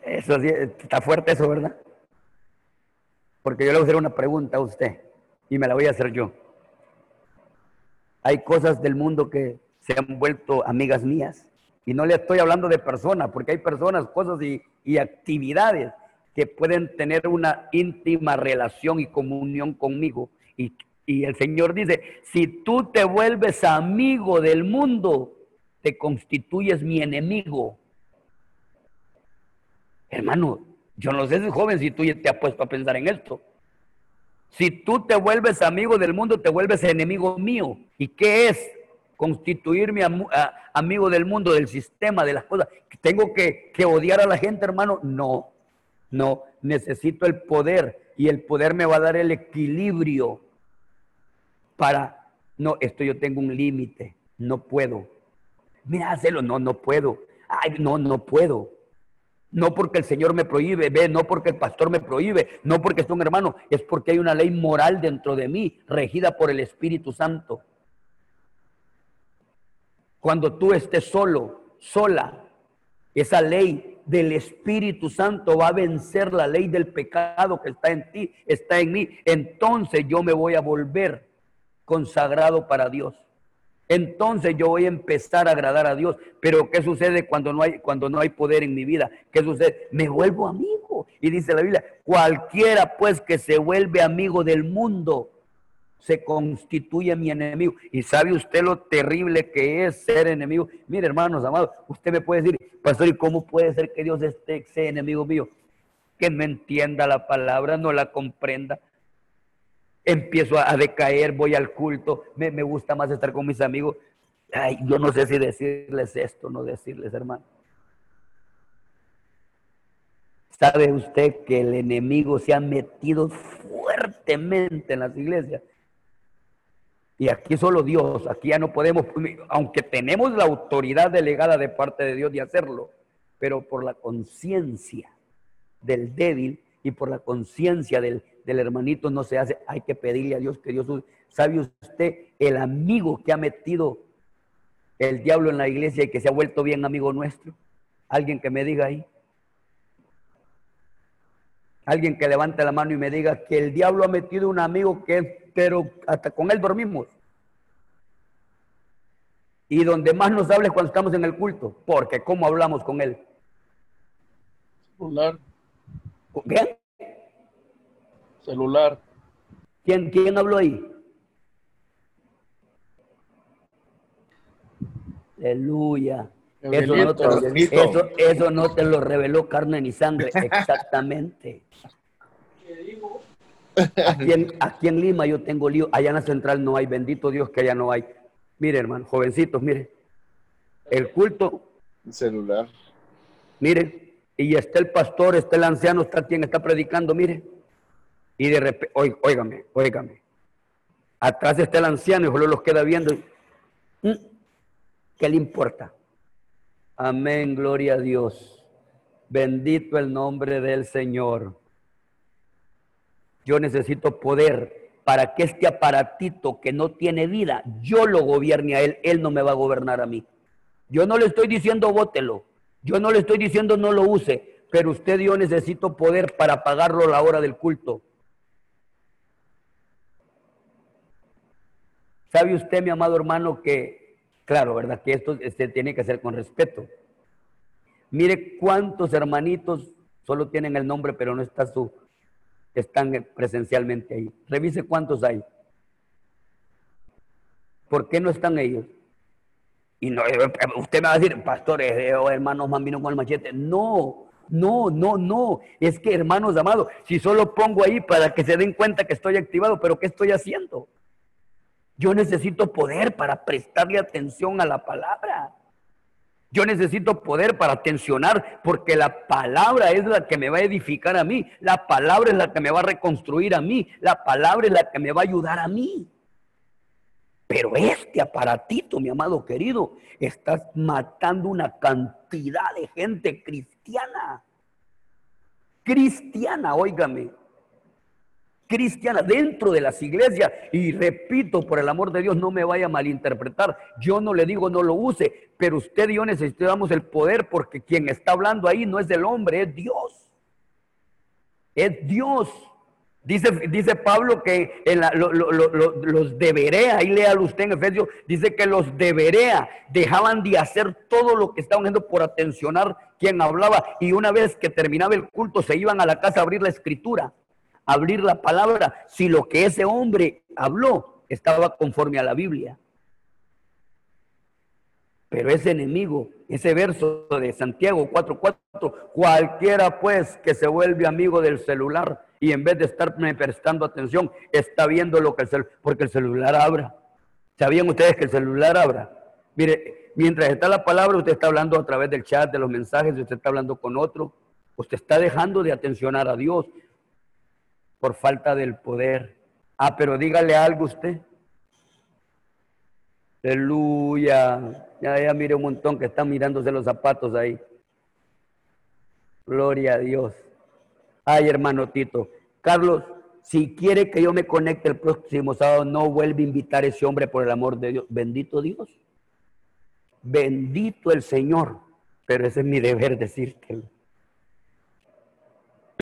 Eso sí, está fuerte eso, ¿verdad? Porque yo le voy a hacer una pregunta a usted y me la voy a hacer yo. Hay cosas del mundo que se han vuelto amigas mías. Y no le estoy hablando de personas, porque hay personas, cosas y, actividades que pueden tener una íntima relación y comunión conmigo y y el Señor dice, si tú te vuelves amigo del mundo, te constituyes mi enemigo. Hermano, yo no sé si joven si tú te has puesto a pensar en esto. Si tú te vuelves amigo del mundo, te vuelves enemigo mío. ¿Y qué es constituirme amigo del mundo, del sistema, de las cosas? ¿Tengo que, odiar a la gente, hermano? No, no. Necesito el poder y el poder me va a dar el equilibrio para, no, esto yo tengo un límite, no puedo. Mira, hazlo, no, no puedo. Ay, no, no puedo. No porque el Señor me prohíbe, ve, no porque el pastor me prohíbe, no porque es un hermano, es porque hay una ley moral dentro de mí, regida por el Espíritu Santo. Cuando tú estés solo, sola, esa ley del Espíritu Santo va a vencer la ley del pecado que está en ti, está en mí. Entonces yo me voy a volver consagrado para Dios. Entonces yo voy a empezar a agradar a Dios. Pero ¿qué sucede cuando no hay cuando no hay poder en mi vida? ¿Qué sucede? Me vuelvo amigo. Y dice la Biblia, cualquiera pues que se vuelve amigo del mundo se constituye mi enemigo. Y sabe usted lo terrible que es ser enemigo. Mire, hermanos amados, usted me puede decir, pastor, ¿y cómo puede ser que Dios esté sea enemigo mío? Que no entienda la palabra, no la comprenda empiezo a, decaer, voy al culto, me, gusta más estar con mis amigos. Ay, yo no sé si decirles esto, no decirles, hermano. ¿Sabe usted que el enemigo se ha metido fuertemente en las iglesias? Y aquí solo Dios, aquí ya no podemos, aunque tenemos la autoridad delegada de parte de Dios de hacerlo, pero por la conciencia del débil y por la conciencia del, hermanito no se hace. Hay que pedirle a Dios que Dios... ¿Sabe usted el amigo que ha metido el diablo en la iglesia y que se ha vuelto bien amigo nuestro? Alguien que me diga ahí. Alguien que levante la mano y me diga que el diablo ha metido un amigo que, pero hasta con él dormimos. Y donde más nos habla es cuando estamos en el culto, porque ¿cómo hablamos con él? Celular. ¿Qué? celular. ¿Quién, quién habló ahí? Aleluya. Eso no, te lo, eso, eso no te lo reveló carne ni sangre, exactamente. Aquí en, aquí en, Lima yo tengo lío, allá en la central no hay, bendito Dios que allá no hay. Mire, hermano, jovencitos, mire. El culto. Celular. Mire, y está el pastor, está el anciano, está quien está predicando, mire. Y de repente, óigame, óigame. Atrás está el anciano y solo los queda viendo. Mm, ¿Qué le importa? Amén, gloria a Dios. Bendito el nombre del Señor. Yo necesito poder para que este aparatito que no tiene vida, yo lo gobierne a él, él no me va a gobernar a mí. Yo no le estoy diciendo bótelo, yo no le estoy diciendo no lo use, pero usted yo necesito poder para pagarlo a la hora del culto. ¿Sabe usted, mi amado hermano, que Claro, ¿verdad? Que esto se tiene que hacer con respeto. Mire cuántos hermanitos solo tienen el nombre, pero no está su, están presencialmente ahí. Revise cuántos hay. ¿Por qué no están ellos? Y no, eh, usted me va a decir, pastores eh, o hermanos vino con el machete. No, no, no, no. Es que, hermanos amados, si solo pongo ahí para que se den cuenta que estoy activado, pero ¿qué estoy haciendo? Yo necesito poder para prestarle atención a la palabra. Yo necesito poder para tensionar, porque la palabra es la que me va a edificar a mí, la palabra es la que me va a reconstruir a mí, la palabra es la que me va a ayudar a mí. Pero este aparatito, mi amado querido, estás matando una cantidad de gente cristiana. Cristiana, óigame cristiana dentro de las iglesias. Y repito, por el amor de Dios, no me vaya a malinterpretar. Yo no le digo no lo use, pero usted y yo necesitamos el poder porque quien está hablando ahí no es el hombre, es Dios. Es Dios. Dice, dice Pablo que en los de Berea, ahí léalo usted en Efesios, dice que los de Berea dejaban de hacer todo lo que estaban haciendo por atencionar quien hablaba y una vez que terminaba el culto se iban a la casa a abrir la escritura abrir la palabra si lo que ese hombre habló estaba conforme a la Biblia. Pero ese enemigo, ese verso de Santiago 4:4, cualquiera pues que se vuelve amigo del celular y en vez de estarme prestando atención, está viendo lo que el celular, porque el celular abra. ¿Sabían ustedes que el celular abra? Mire, mientras está la palabra, usted está hablando a través del chat, de los mensajes, usted está hablando con otro, usted está dejando de atencionar a Dios, por falta del poder. Ah, pero dígale algo usted. Aleluya. Ya, ya mire un montón que están mirándose los zapatos ahí. Gloria a Dios. Ay, hermano Tito. Carlos, si quiere que yo me conecte el próximo sábado, no vuelve a invitar a ese hombre por el amor de Dios. Bendito Dios. Bendito el Señor. Pero ese es mi deber decírtelo.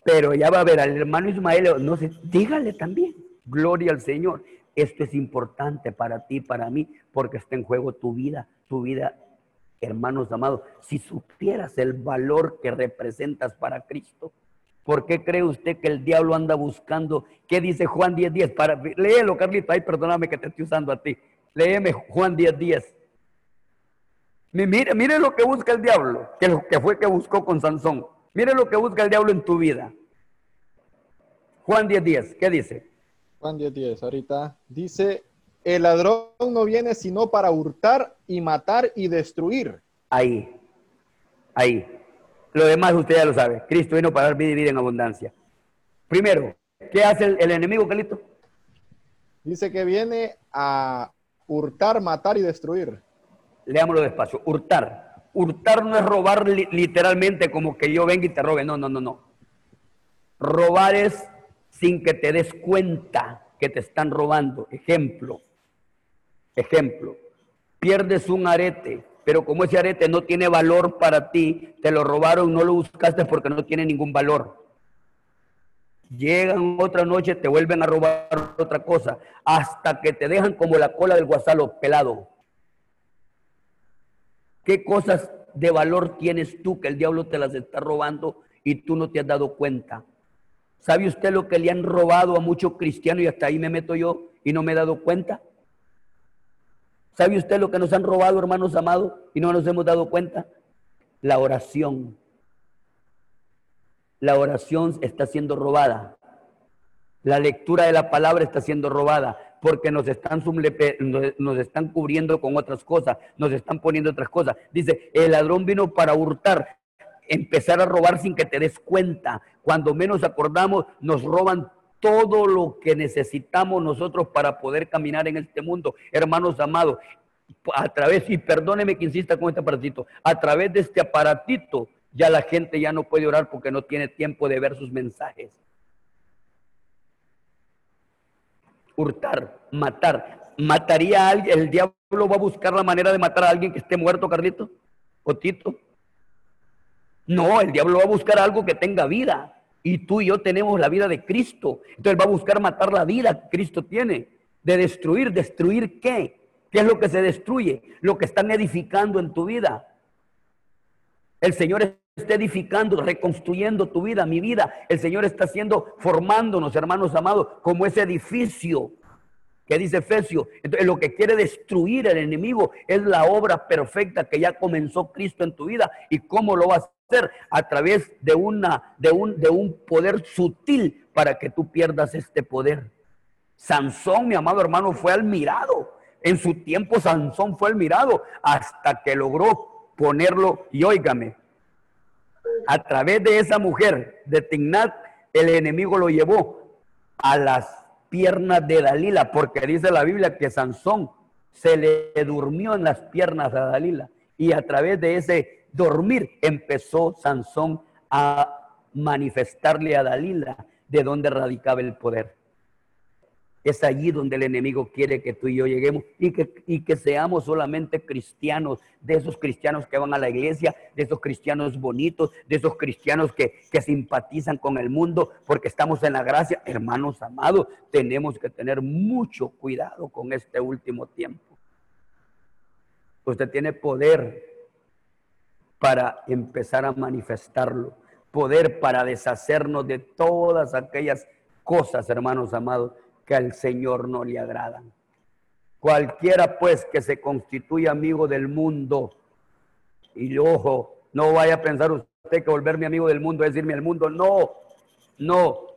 Pero ya va a ver al hermano Ismael, no sé, dígale también, gloria al Señor. Esto es importante para ti, para mí, porque está en juego tu vida, tu vida, hermanos amados. Si supieras el valor que representas para Cristo, ¿por qué cree usted que el diablo anda buscando? ¿Qué dice Juan 10.10? 10? Para, léelo, Carlito, ay, perdóname que te estoy usando a ti. Léeme Juan 10.10. 10. Mire, mire lo que busca el diablo, que, lo que fue que buscó con Sansón. Mire lo que busca el diablo en tu vida. Juan 10.10, ¿qué dice? Juan 10.10, ahorita dice, el ladrón no viene sino para hurtar y matar y destruir. Ahí, ahí. Lo demás usted ya lo sabe. Cristo vino para dar vida y vida en abundancia. Primero, ¿qué hace el, enemigo, Calito? Dice que viene a hurtar, matar y destruir. Leámoslo despacio. Hurtar. Hurtar no es robar literalmente como que yo venga y te robe. No, no, no, no. Robar es sin que te des cuenta que te están robando. Ejemplo. Ejemplo. Pierdes un arete, pero como ese arete no tiene valor para ti, te lo robaron, no lo buscaste porque no tiene ningún valor. Llegan otra noche, te vuelven a robar otra cosa, hasta que te dejan como la cola del guasalo pelado. ¿Qué cosas de valor tienes tú que el diablo te las está robando y tú no te has dado cuenta? ¿Sabe usted lo que le han robado a muchos cristianos y hasta ahí me meto yo y no me he dado cuenta? ¿Sabe usted lo que nos han robado, hermanos amados, y no nos hemos dado cuenta? La oración. La oración está siendo robada. La lectura de la palabra está siendo robada porque nos están, nos están cubriendo con otras cosas, nos están poniendo otras cosas. Dice, el ladrón vino para hurtar, empezar a robar sin que te des cuenta. Cuando menos acordamos, nos roban todo lo que necesitamos nosotros para poder caminar en este mundo. Hermanos amados, a través, y perdóneme que insista con este aparatito, a través de este aparatito ya la gente ya no puede orar porque no tiene tiempo de ver sus mensajes. Hurtar, matar. ¿Mataría a alguien? ¿El diablo va a buscar la manera de matar a alguien que esté muerto, Carlito? ¿O Tito? No, el diablo va a buscar algo que tenga vida. Y tú y yo tenemos la vida de Cristo. Entonces va a buscar matar la vida que Cristo tiene. De destruir. ¿Destruir qué? ¿Qué es lo que se destruye? Lo que están edificando en tu vida. El Señor está edificando, reconstruyendo tu vida, mi vida. El Señor está haciendo, formándonos, hermanos amados, como ese edificio que dice Efesio. Entonces, lo que quiere destruir el enemigo es la obra perfecta que ya comenzó Cristo en tu vida. ¿Y cómo lo va a hacer? A través de, una, de, un, de un poder sutil para que tú pierdas este poder. Sansón, mi amado hermano, fue admirado. En su tiempo Sansón fue admirado hasta que logró ponerlo, y óigame, a través de esa mujer de Tignat, el enemigo lo llevó a las piernas de Dalila, porque dice la Biblia que Sansón se le durmió en las piernas a Dalila. Y a través de ese dormir empezó Sansón a manifestarle a Dalila de dónde radicaba el poder. Es allí donde el enemigo quiere que tú y yo lleguemos y que, y que seamos solamente cristianos, de esos cristianos que van a la iglesia, de esos cristianos bonitos, de esos cristianos que, que simpatizan con el mundo porque estamos en la gracia. Hermanos amados, tenemos que tener mucho cuidado con este último tiempo. Usted tiene poder para empezar a manifestarlo, poder para deshacernos de todas aquellas cosas, hermanos amados, que al Señor no le agradan. Cualquiera pues que se constituya amigo del mundo, y ojo, no vaya a pensar usted que volverme amigo del mundo es decirme al mundo, no, no,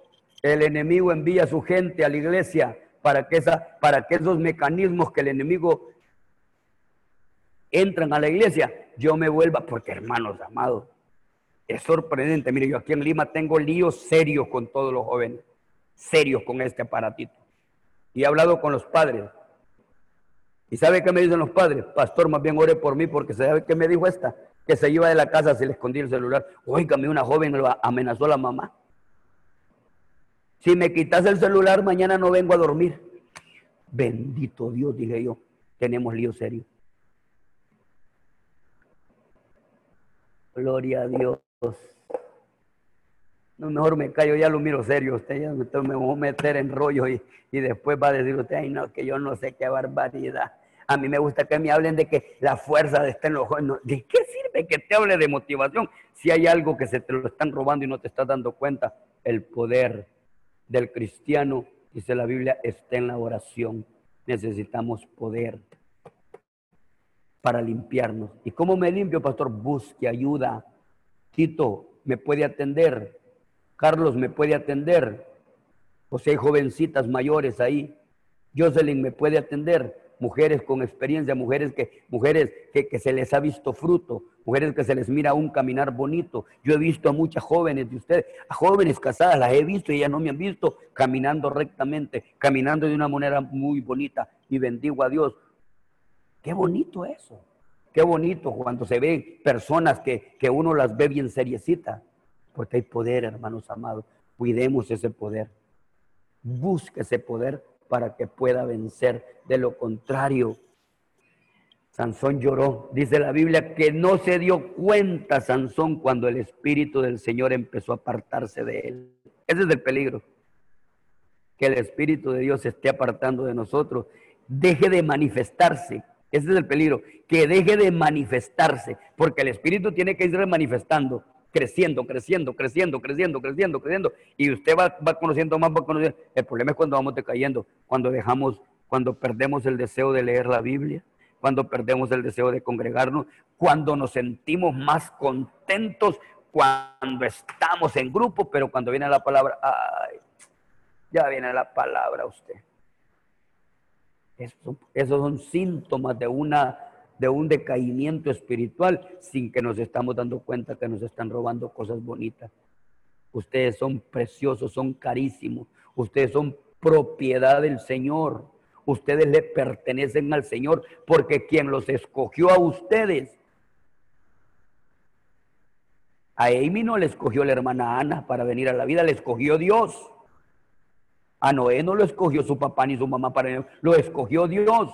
el enemigo envía a su gente a la iglesia para que, esa, para que esos mecanismos que el enemigo entran a la iglesia, yo me vuelva, porque hermanos amados, es sorprendente. Mire, yo aquí en Lima tengo líos serios con todos los jóvenes, serios con este aparatito y he hablado con los padres. ¿Y sabe qué me dicen los padres? Pastor, más bien ore por mí porque sabe qué me dijo esta, que se iba de la casa, se le escondía el celular. Óigame, una joven lo amenazó a la mamá. Si me quitas el celular, mañana no vengo a dormir. Bendito Dios, dije yo, tenemos lío serio. Gloria a Dios. No, mejor me callo, ya lo miro serio. Usted ya me, voy a meter en rollo y, después va a decir usted, ay no, que yo no sé qué barbaridad. A mí me gusta que me hablen de que la fuerza está en los jóvenes. ¿De qué sirve que te hable de motivación si hay algo que se te lo están robando y no te estás dando cuenta? El poder del cristiano, dice la Biblia, está en la oración. Necesitamos poder para limpiarnos. ¿Y cómo me limpio, pastor? Busque ayuda. Tito me puede atender. Carlos me puede atender, o si hay jovencitas mayores ahí, Jocelyn me puede atender, mujeres con experiencia, mujeres que, mujeres que, se les ha visto fruto, mujeres que se les mira un caminar bonito. Yo he visto a muchas jóvenes de ustedes, a jóvenes casadas, las he visto y ellas no me han visto caminando rectamente, caminando de una manera muy bonita y bendigo a Dios. Qué bonito eso. Qué bonito cuando se ven personas que, que uno las ve bien seriecita porque hay poder, hermanos amados. Cuidemos ese poder. Busque ese poder para que pueda vencer. De lo contrario, Sansón lloró. Dice la Biblia que no se dio cuenta Sansón cuando el Espíritu del Señor empezó a apartarse de él. Ese es el peligro. Que el Espíritu de Dios se esté apartando de nosotros. Deje de manifestarse. Ese es el peligro. Que deje de manifestarse. Porque el Espíritu tiene que ir manifestando creciendo, creciendo, creciendo, creciendo, creciendo, creciendo. Y usted va, conociendo más, va conociendo. El problema es cuando vamos decayendo, cuando dejamos, cuando perdemos el deseo de leer la Biblia, cuando perdemos el deseo de congregarnos, cuando nos sentimos más contentos, cuando estamos en grupo, pero cuando viene la palabra, ay, ya viene la palabra usted. esos son síntomas de una de un decaimiento espiritual sin que nos estamos dando cuenta que nos están robando cosas bonitas. Ustedes son preciosos, son carísimos. Ustedes son propiedad del Señor. Ustedes le pertenecen al Señor porque quien los escogió a ustedes. A Amy no le escogió la hermana Ana para venir a la vida, le escogió Dios. A Noé no lo escogió su papá ni su mamá para venir, lo escogió Dios.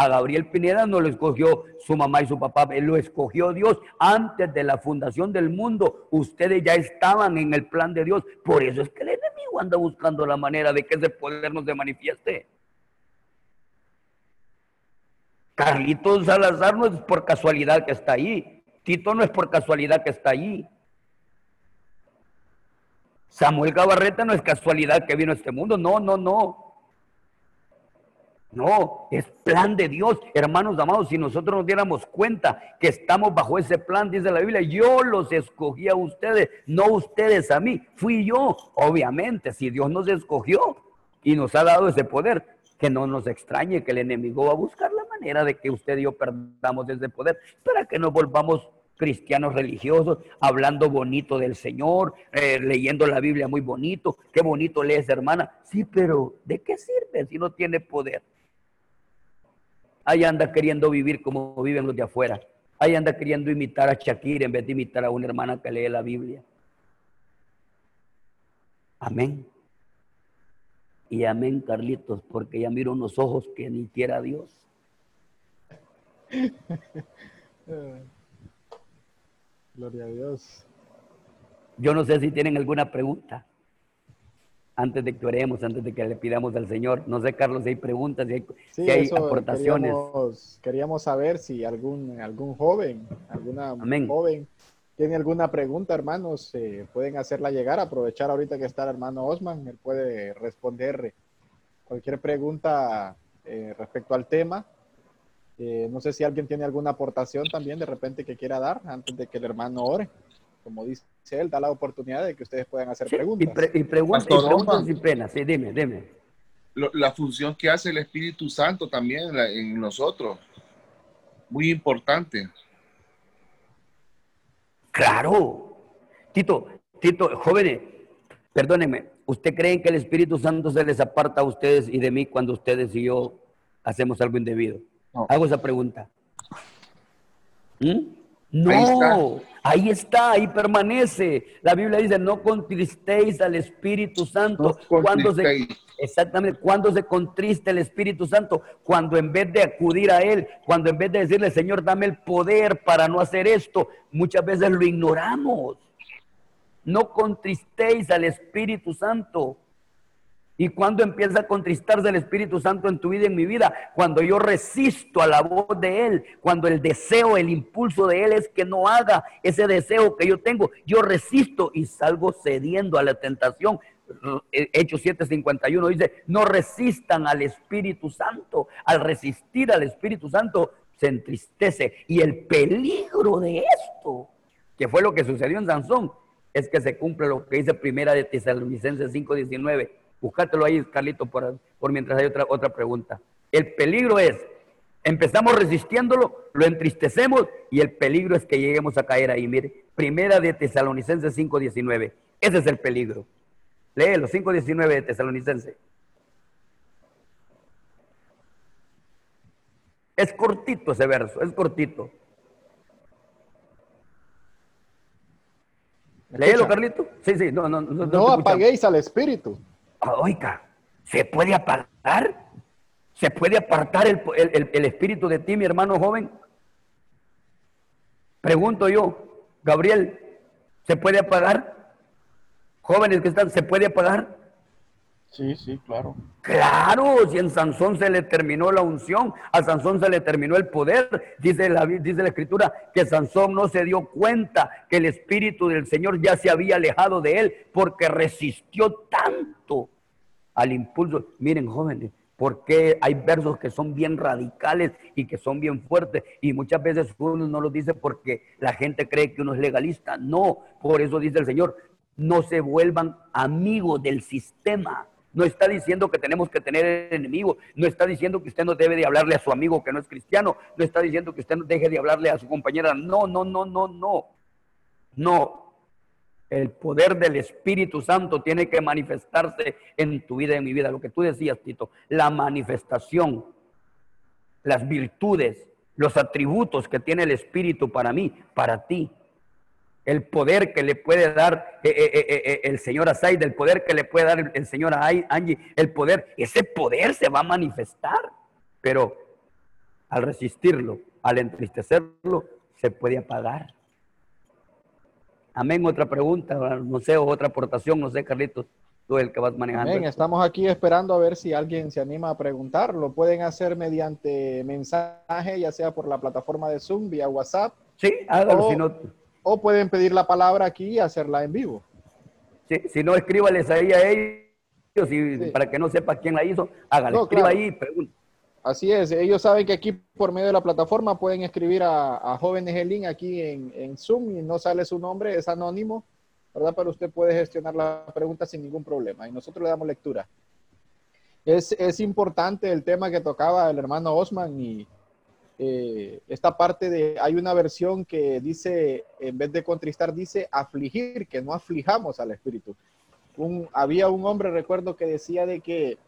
A Gabriel Pineda no lo escogió su mamá y su papá, él lo escogió Dios antes de la fundación del mundo. Ustedes ya estaban en el plan de Dios. Por eso es que el enemigo anda buscando la manera de que ese poder nos se manifieste. Carlitos Salazar no es por casualidad que está ahí. Tito no es por casualidad que está ahí. Samuel Gabarreta no es casualidad que vino a este mundo. No, no, no. No, es plan de Dios, hermanos amados. Si nosotros nos diéramos cuenta que estamos bajo ese plan, dice la Biblia, yo los escogí a ustedes, no ustedes a mí, fui yo. Obviamente, si Dios nos escogió y nos ha dado ese poder, que no nos extrañe que el enemigo va a buscar la manera de que usted y yo perdamos ese poder para que nos volvamos cristianos religiosos, hablando bonito del Señor, eh, leyendo la Biblia muy bonito. Qué bonito lees, hermana. Sí, pero ¿de qué sirve si no tiene poder? Ahí anda queriendo vivir como viven los de afuera. Ahí anda queriendo imitar a Shakira en vez de imitar a una hermana que lee la Biblia. Amén. Y amén, Carlitos, porque ya miro unos ojos que ni quiera Dios. Gloria a Dios. Yo no sé si tienen alguna pregunta antes de que oremos, antes de que le pidamos al Señor. No sé, Carlos, si hay preguntas, si hay, aportaciones. Queríamos, saber si algún, algún joven, alguna joven tiene alguna pregunta, hermanos, eh, pueden hacerla llegar. Aprovechar ahorita que está el hermano Osman, él puede responder cualquier pregunta eh, respecto al tema. Eh, no sé si alguien tiene alguna aportación también de repente que quiera dar antes de que el hermano ore como dice él, da la oportunidad de que ustedes puedan hacer preguntas. Y, preguntas sin pena, sí, dime, dime. la función que hace el Espíritu Santo también en, nosotros, muy importante. Claro. Tito, Tito, jóvenes, perdónenme, ¿usted creen que el Espíritu Santo se les aparta a ustedes y de mí cuando ustedes y yo hacemos algo indebido? Hago esa pregunta. ¿Mm? No, ahí está. ahí permanece. La Biblia dice, no contristéis al Espíritu Santo. cuando se, exactamente, cuando se contriste el Espíritu Santo, cuando en vez de acudir a Él, cuando en vez de decirle, Señor, dame el poder para no hacer esto, muchas veces lo ignoramos. No contristéis al Espíritu Santo. ¿Y cuando empieza a contristarse el Espíritu Santo en tu vida y en mi vida? Cuando yo resisto a la voz de Él, cuando el deseo, el impulso de Él es que no haga ese deseo que yo tengo, yo resisto y salgo cediendo a la tentación. Hechos 7:51 dice, no resistan al Espíritu Santo. Al resistir al Espíritu Santo se entristece. Y el peligro de esto, que fue lo que sucedió en Sansón, es que se cumple lo que dice primera de Tesalonicenses 5:19 Búscatelo ahí, Carlito, por, por mientras hay otra, otra pregunta. El peligro es, empezamos resistiéndolo, lo entristecemos y el peligro es que lleguemos a caer ahí. Mire, primera de Tesalonicenses 5.19. Ese es el peligro. Léelo, 5.19 de Tesalonicenses. Es cortito ese verso, es cortito. Léelo, Carlito. Sí, sí, no, no, no. No, apaguéis al espíritu. Oiga, ¿se puede apagar? ¿Se puede apartar el, espíritu de ti, mi hermano joven? Pregunto yo, Gabriel, ¿se puede apagar? Jóvenes que están, ¿se puede apagar? Sí, sí, claro. Claro, si en Sansón se le terminó la unción, a Sansón se le terminó el poder. Dice la, dice la escritura que Sansón no se dio cuenta que el Espíritu del Señor ya se había alejado de él porque resistió tanto al impulso. Miren, jóvenes, porque hay versos que son bien radicales y que son bien fuertes y muchas veces uno no lo dice porque la gente cree que uno es legalista. No, por eso dice el Señor, no se vuelvan amigos del sistema no está diciendo que tenemos que tener enemigos. No está diciendo que usted no debe de hablarle a su amigo que no es cristiano. No está diciendo que usted no deje de hablarle a su compañera. No, no, no, no, no. No. El poder del Espíritu Santo tiene que manifestarse en tu vida y en mi vida. Lo que tú decías, Tito, la manifestación, las virtudes, los atributos que tiene el Espíritu para mí, para ti, el poder que le puede dar eh, eh, eh, el señor Asaid, el poder que le puede dar el señor Angie, el poder, ese poder se va a manifestar, pero al resistirlo, al entristecerlo, se puede apagar. Amén, otra pregunta, no sé, otra aportación, no sé, Carlitos. tú el que vas manejando. Bien, estamos aquí esperando a ver si alguien se anima a preguntar. Lo pueden hacer mediante mensaje, ya sea por la plataforma de Zoom, vía WhatsApp. Sí, hágalo, o, si no, o pueden pedir la palabra aquí y hacerla en vivo. sí, si no, escríbales ahí a ellos y Sí. para que no sepa quién la hizo, hágale, No, escriba claro. ahí y. Así es, ellos saben que aquí por medio de la plataforma pueden escribir a, a Jóvenes el Link aquí en, en Zoom y no sale su nombre, es anónimo, ¿verdad? Pero usted puede gestionar la pregunta sin ningún problema y nosotros le damos lectura. Es, es importante el tema que tocaba el hermano Osman y eh, esta parte de, hay una versión que dice, en vez de contristar, dice afligir, que no aflijamos al Espíritu. Un, había un hombre, recuerdo, que decía de que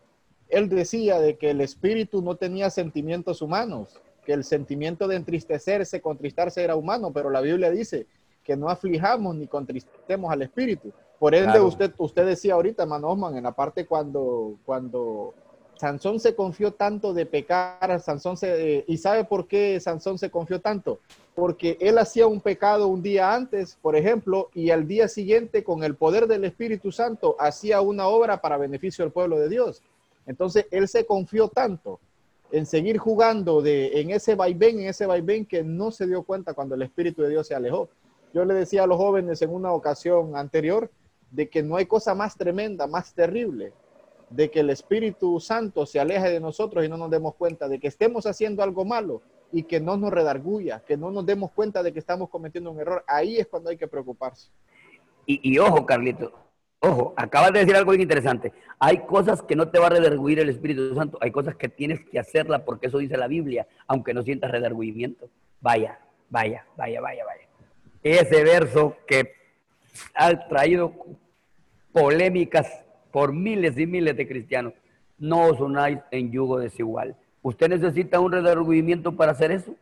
él decía de que el espíritu no tenía sentimientos humanos, que el sentimiento de entristecerse, contristarse era humano, pero la Biblia dice que no aflijamos ni contristemos al espíritu. Por ende, Claro. usted, usted decía ahorita, hermano Osman, en la parte cuando, cuando Sansón se confió tanto de pecar, Sansón eh, ¿y sabe por qué Sansón se confió tanto? Porque él hacía un pecado un día antes, por ejemplo, y al día siguiente, con el poder del Espíritu Santo, hacía una obra para beneficio del pueblo de Dios. Entonces él se confió tanto en seguir jugando de, en ese vaivén, en ese vaivén que no se dio cuenta cuando el Espíritu de Dios se alejó. Yo le decía a los jóvenes en una ocasión anterior de que no hay cosa más tremenda, más terrible, de que el Espíritu Santo se aleje de nosotros y no nos demos cuenta de que estemos haciendo algo malo y que no nos redarguya, que no nos demos cuenta de que estamos cometiendo un error. Ahí es cuando hay que preocuparse. Y, ojo, Carlito, ojo, acabas de decir algo interesante. Hay cosas que no te va a redarguir el Espíritu Santo, hay cosas que tienes que hacerla porque eso dice la Biblia, aunque no sientas redargüimiento. Vaya, vaya, vaya, vaya, vaya. Ese verso que ha traído polémicas por miles y miles de cristianos. No os unáis en yugo desigual. ¿Usted necesita un redargüimiento para hacer eso?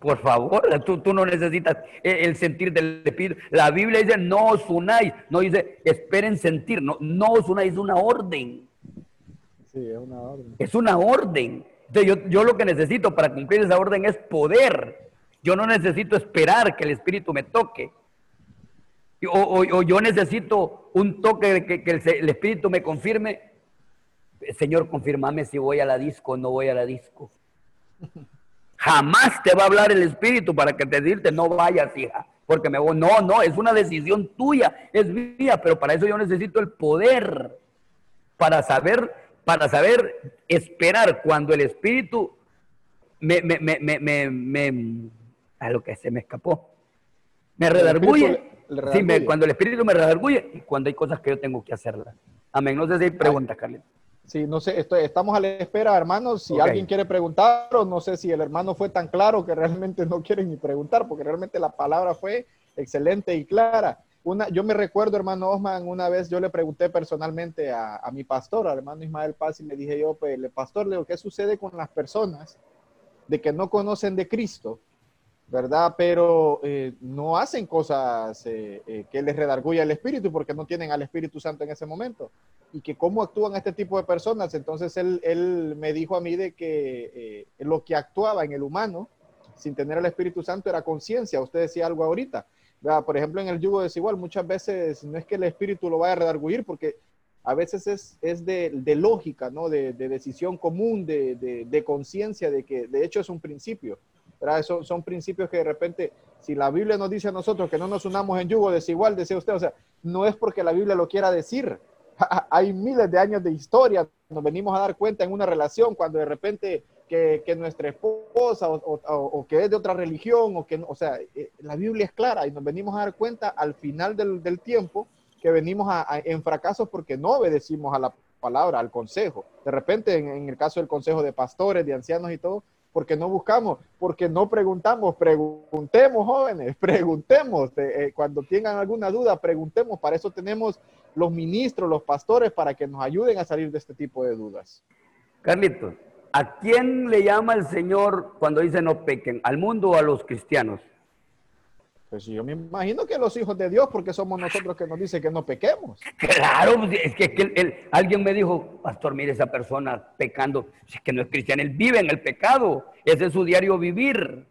Por favor, tú, tú no necesitas el el sentir del Espíritu. La Biblia dice, no os unáis. No dice, esperen sentir. No, no os unáis, es una orden. Sí, es una orden. Es una orden. Entonces, yo, yo lo que necesito para cumplir esa orden es poder. Yo no necesito esperar que el Espíritu me toque. O, o- o yo necesito un toque de que, que el, Espíritu me confirme. Señor, confirmame si voy a la disco o no voy a la disco. Jamás te va a hablar el Espíritu para que te decirte no vayas, hija, porque me voy. No, no, es una decisión tuya, es mía, pero para eso yo necesito el poder para saber, para saber esperar cuando el Espíritu me, me, me, me, me, me- a lo que se me escapó, me redarguye. Le- Sí, me- cuando el Espíritu me redarguye y cuando hay cosas que yo tengo que hacerlas. Amén. No sé si hay preguntas, Carlito. Sí, no sé, estoy- estamos a la espera, hermanos. Si Ok. alguien quiere preguntar, o no sé si el hermano fue tan claro que realmente no quiere ni preguntar, porque realmente la palabra fue excelente y clara. Una, yo me recuerdo, hermano Osman, una vez yo le pregunté personalmente a, a mi pastor, al hermano Ismael Paz, y le dije yo, pues, pastor, le digo, ¿qué sucede con las personas de que no conocen de Cristo? ¿Verdad? Pero eh, no hacen cosas eh, eh, que les redarguya el Espíritu porque no tienen al Espíritu Santo en ese momento. Y que cómo actúan este tipo de personas. Entonces él, él me dijo a mí de que lo que actuaba en el humano sin tener el Espíritu Santo era conciencia. Usted decía algo ahorita. Por ejemplo, en el yugo desigual, muchas veces no es que el Espíritu lo vaya a redarguir porque a veces es, es de, de lógica, ¿no? De, de decisión común, de, de conciencia, de que de hecho es un principio. Son, principios que de repente, si la Biblia nos dice a nosotros que no nos unamos en yugo desigual, decía usted, o sea, no es porque la Biblia lo quiera decir. Hay miles de años de historia, nos venimos a dar cuenta en una relación cuando de repente que, que nuestra esposa o, o, que es de otra religión, o que, o sea, eh, la Biblia es clara y nos venimos a dar cuenta al final del, del tiempo que venimos a, en fracasos porque no obedecimos a la palabra, al consejo. De repente, en, en el caso del consejo de pastores, de ancianos y todo, porque no buscamos, porque no preguntamos, preguntemos jóvenes, preguntemos, eh, cuando tengan alguna duda, preguntemos, para eso tenemos los ministros, los pastores, para que nos ayuden a salir de este tipo de dudas. Carlitos, ¿a quién le llama el Señor cuando dice no pequen? ¿Al mundo o a los cristianos? Pues yo me imagino que los hijos de Dios, porque somos nosotros que nos dice que no pequemos. Claro, es que, alguien me dijo, pastor, mire esa persona pecando, es que no es cristiano, él vive en el pecado, ese es su diario vivir.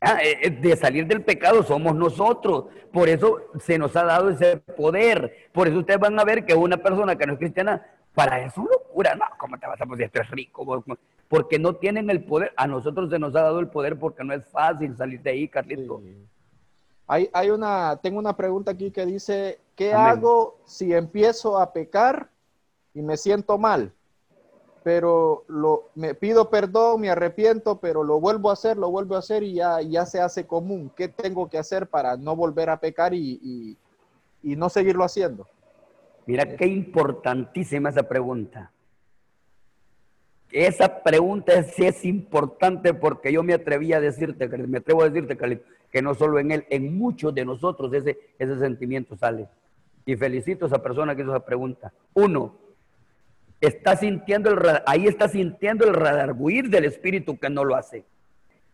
Ah, eh, eh, de salir del pecado somos nosotros. Por eso se nos ha dado ese poder. Por eso ustedes van a ver que una persona que no es cristiana, para eso es locura. No, ¿cómo te vas a poner? Esto es rico. Porque no tienen el poder. A nosotros se nos ha dado el poder porque no es fácil salir de ahí, Carlito. Hay, hay, una, tengo una pregunta aquí que dice, ¿qué hago si empiezo a pecar y me siento mal? pero lo, me pido perdón, me arrepiento, pero lo vuelvo a hacer, lo vuelvo a hacer y ya, ya se hace común. ¿Qué tengo que hacer para no volver a pecar y, y, no seguirlo haciendo? Mira qué importantísima esa pregunta. Esa pregunta sí es importante porque yo me atreví a decirte, me atrevo a decirte, que no solo en él, en muchos de nosotros ese, ese sentimiento sale. Y felicito a esa persona que hizo esa pregunta. Uno, está sintiendo el ahí está sintiendo el redarguir del espíritu que no lo hace.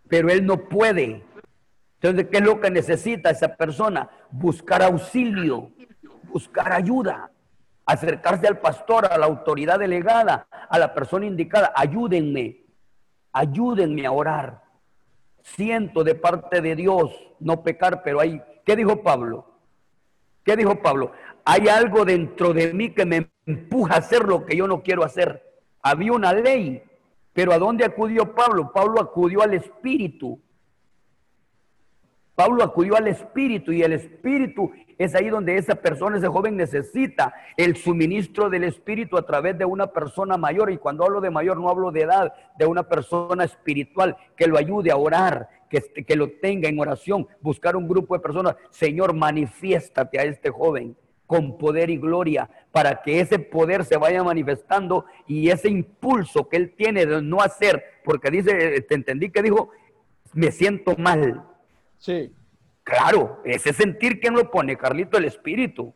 Pero él no puede. Entonces, ¿qué es lo que necesita esa persona? Buscar auxilio, buscar ayuda, acercarse al pastor, a la autoridad delegada, a la persona indicada. Ayúdenme, ayúdenme a orar. Siento de parte de Dios no pecar, pero hay, ¿qué dijo Pablo? ¿Qué dijo Pablo? Hay algo dentro de mí que me empuja a hacer lo que yo no quiero hacer. Había una ley, pero ¿a dónde acudió Pablo? Pablo acudió al Espíritu. Pablo acudió al Espíritu y el Espíritu es ahí donde esa persona, ese joven necesita el suministro del Espíritu a través de una persona mayor. Y cuando hablo de mayor no hablo de edad, de una persona espiritual que lo ayude a orar, que, que lo tenga en oración, buscar un grupo de personas. Señor, manifiéstate a este joven con poder y gloria, para que ese poder se vaya manifestando y ese impulso que él tiene de no hacer, porque dice, te entendí que dijo, me siento mal. Sí. Claro, ese sentir, ¿quién lo pone, Carlito? El espíritu.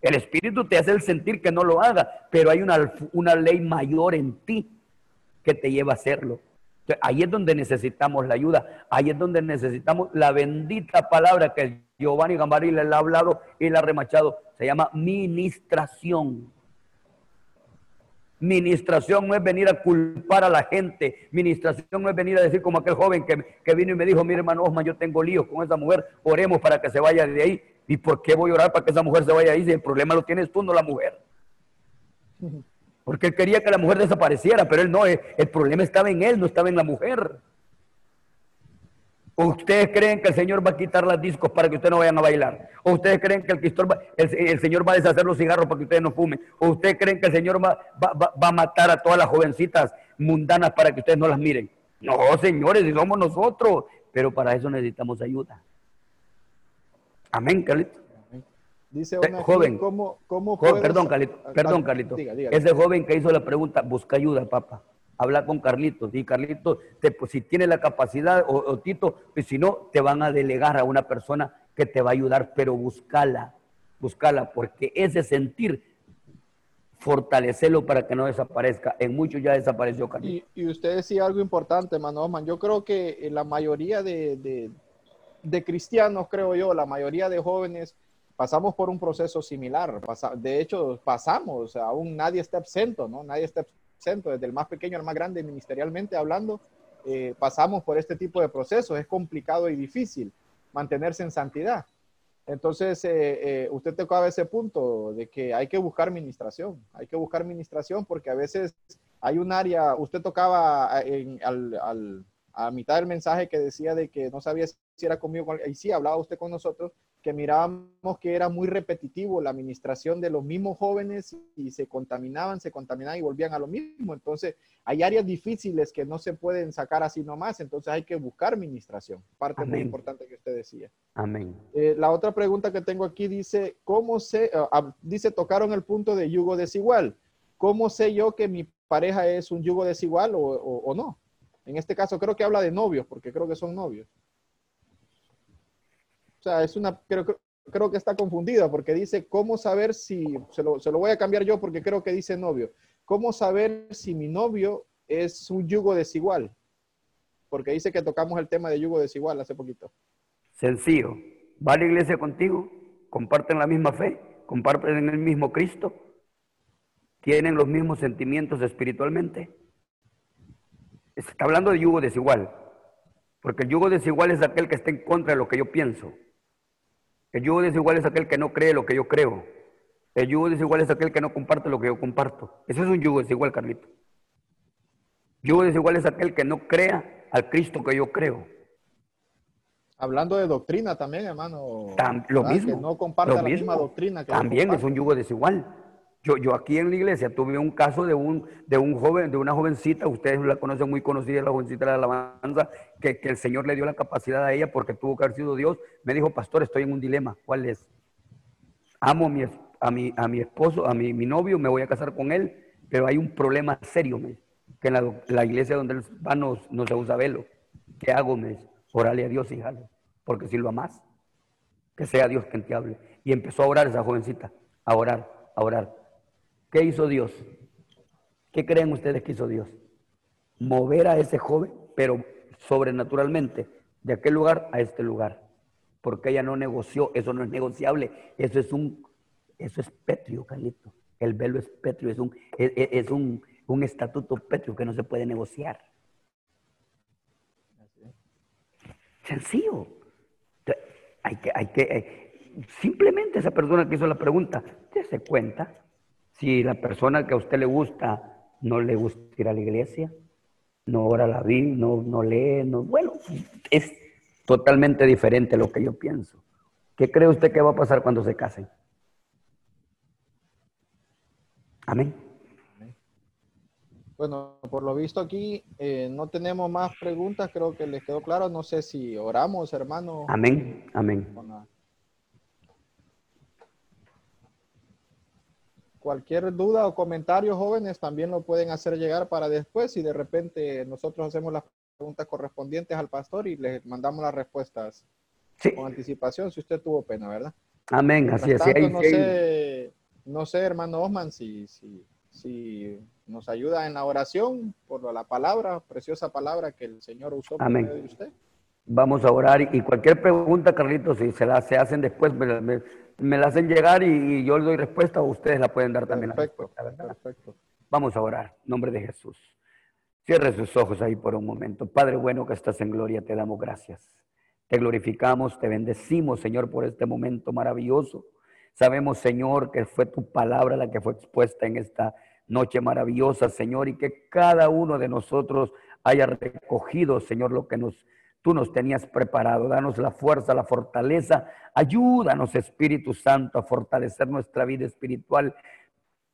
El espíritu te hace el sentir que no lo haga, pero hay una, una ley mayor en ti que te lleva a hacerlo. ahí es donde necesitamos la ayuda, ahí es donde necesitamos la bendita palabra que Giovanni Gambari le ha hablado y le ha remachado. Se llama ministración. Ministración no es venir a culpar a la gente. Ministración no es venir a decir como aquel joven que, vino y me dijo, mire hermano Osman, yo tengo líos con esa mujer, oremos para que se vaya de ahí. ¿Y por qué voy a orar para que esa mujer se vaya ahí si el problema lo tienes tú, no la mujer? Porque él quería que la mujer desapareciera, pero él no, el problema estaba en él, no estaba en la mujer. ¿O ustedes creen que el Señor va a quitar las discos para que ustedes no vayan a bailar? ¿O ustedes creen que el, Señor va a deshacer los cigarros para que ustedes no fumen? ¿O ustedes creen que el Señor va, a matar a todas las jovencitas mundanas para que ustedes no las miren? No, señores, si somos nosotros. Pero para eso necesitamos ayuda. Amén, Carlito. Dice una joven, ¿cómo, cómo perdón, Carlito, perdón, Carlito. Ese joven que hizo la pregunta, busca ayuda, papá habla con Carlitos. Y Carlitos, te, pues, si tiene la capacidad, o, Tito, pues si no, te van a delegar a una persona que te va a ayudar, pero buscala, buscala, porque ese sentir, fortalecelo para que no desaparezca. En muchos ya desapareció Carlitos. Y, usted decía algo importante, Manoman. Yo creo que la mayoría de, de, cristianos, creo yo, la mayoría de jóvenes, pasamos por un proceso similar. de hecho, pasamos, aún nadie está absento, ¿no? Nadie está desde el más pequeño al más grande, ministerialmente hablando, eh, pasamos por este tipo de procesos. Es complicado y difícil mantenerse en santidad. Entonces, eh, eh, usted tocaba ese punto de que hay que buscar ministración, hay que buscar ministración porque a veces hay un área, usted tocaba en, al, a mitad del mensaje que decía de que no sabía si era conmigo, y sí, hablaba usted con nosotros, que mirábamos que era muy repetitivo la administración de los mismos jóvenes y se contaminaban, se contaminaban y volvían a lo mismo. Entonces, hay áreas difíciles que no se pueden sacar así nomás, entonces hay que buscar administración, parte muy importante que usted decía. Amén. Eh, la otra pregunta que tengo aquí dice, ¿cómo se, ah, ah, dice, tocaron el punto de yugo desigual. ¿Cómo sé yo que mi pareja es un yugo desigual o, o no? En este caso creo que habla de novios, porque creo que son novios. O sea, es una, creo, creo que está confundida porque dice, ¿cómo saber si, se lo, se lo voy a cambiar yo porque creo que dice novio, ¿cómo saber si mi novio es un yugo desigual? Porque dice que tocamos el tema de yugo desigual hace poquito. Sencillo. ¿Va a la iglesia contigo? ¿Comparten la misma fe? ¿Comparten el mismo Cristo? ¿Tienen los mismos sentimientos espiritualmente? Está hablando de yugo desigual. Porque el yugo desigual es aquel que está en contra de lo que yo pienso. El yugo desigual es aquel que no cree lo que yo creo. El yugo desigual es aquel que no comparte lo que yo comparto. Ese es un yugo desigual, Carlito. Yugo desigual es aquel que no crea al Cristo que yo creo. Hablando de doctrina también, hermano. lo mismo. Que no comparte la misma doctrina. Que también es un yugo desigual. Yo, yo aquí en la iglesia tuve un caso de un, de un joven, de una jovencita, ustedes la conocen muy conocida, la jovencita de la alabanza, que, el Señor le dio la capacidad a ella porque tuvo que haber sido Dios. Me dijo, pastor, estoy en un dilema. ¿Cuál es? Amo a mi, a mi, a mi esposo, a mi, mi novio, me voy a casar con él, pero hay un problema serio, me que en la, iglesia donde él va no, se usa velo. ¿Qué hago? Me orale a Dios, hija, porque si lo amas, que sea Dios quien te hable. Y empezó a orar esa jovencita, a orar, a orar. ¿Qué hizo Dios? ¿Qué creen ustedes que hizo Dios? Mover a ese joven, pero sobrenaturalmente, de aquel lugar a este lugar. Porque ella no negoció, eso no es negociable, eso es un, eso es petrio, Carlito. El velo es petrio, es un, es, un, un estatuto petrio que no se puede negociar. Sencillo. Hay que, hay que, eh, simplemente esa persona que hizo la pregunta, se cuenta si la persona que a usted le gusta no le gusta ir a la iglesia, no ora la Biblia, no, no lee, no, bueno, es totalmente diferente lo que yo pienso. ¿Qué cree usted que va a pasar cuando se casen? Amén. Bueno, por lo visto aquí eh, no tenemos más preguntas, creo que les quedó claro. No sé si oramos, hermano. Amén, amén. Cualquier duda o comentario, jóvenes, también lo pueden hacer llegar para después y de repente nosotros hacemos las preguntas correspondientes al pastor y les mandamos las respuestas con anticipación si usted tuvo pena, ¿verdad? Amén, así es. no, sé, no sé, hermano Osman, si, si, si nos ayuda en la oración por la palabra, preciosa palabra que el Señor usó por medio de usted. Vamos a orar y cualquier pregunta, Carlitos, si se la se hacen después, me, la hacen llegar y, yo le doy respuesta o ustedes la pueden dar también. Perfecto, perfecto. Vamos a orar, en nombre de Jesús. Cierre sus ojos ahí por un momento. Padre bueno que estás en gloria, te damos gracias. Te glorificamos, te bendecimos, Señor, por este momento maravilloso. Sabemos, Señor, que fue tu palabra la que fue expuesta en esta noche maravillosa, Señor, y que cada uno de nosotros haya recogido, Señor, lo que nos tú nos tenías preparado. Danos la fuerza, la fortaleza. Ayúdanos, Espíritu Santo, a fortalecer nuestra vida espiritual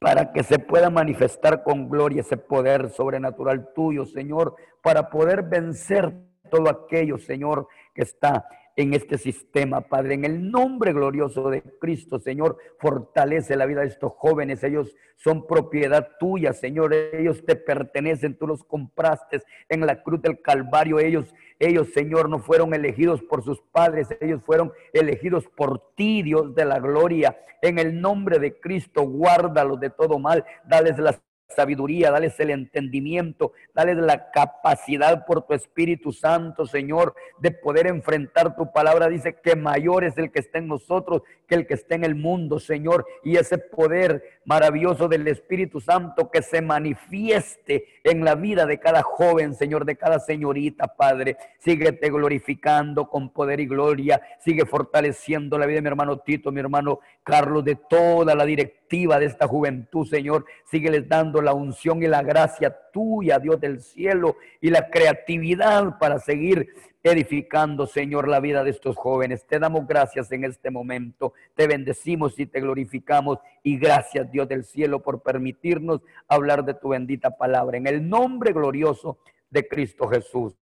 para que se pueda manifestar con gloria ese poder sobrenatural tuyo, Señor, para poder vencer todo aquello, Señor, que está en este sistema, Padre. En el nombre glorioso de Cristo, Señor, fortalece la vida de estos jóvenes. Ellos son propiedad tuya, Señor. Ellos te pertenecen, tú los compraste en la cruz del Calvario. Ellos, ellos, Señor, no fueron elegidos por sus padres, ellos fueron elegidos por ti, Dios de la gloria. En el nombre de Cristo, guárdalos de todo mal, dales las sabiduría, dales el entendimiento, dales la capacidad por tu Espíritu Santo, Señor, de poder enfrentar tu palabra. Dice que mayor es el que está en nosotros que el que está en el mundo, Señor. Y ese poder maravilloso del Espíritu Santo que se manifieste en la vida de cada joven, Señor, de cada señorita, Padre. Síguete glorificando con poder y gloria. Sigue fortaleciendo la vida de mi hermano Tito, mi hermano Carlos, de toda la directiva de esta juventud, Señor. Sígueles dando la unción y la gracia tuya, Dios del cielo, y la creatividad para seguir edificando, Señor, la vida de estos jóvenes. Te damos gracias en este momento, te bendecimos y te glorificamos, y gracias, Dios del cielo, por permitirnos hablar de tu bendita palabra. En el nombre glorioso de Cristo Jesús.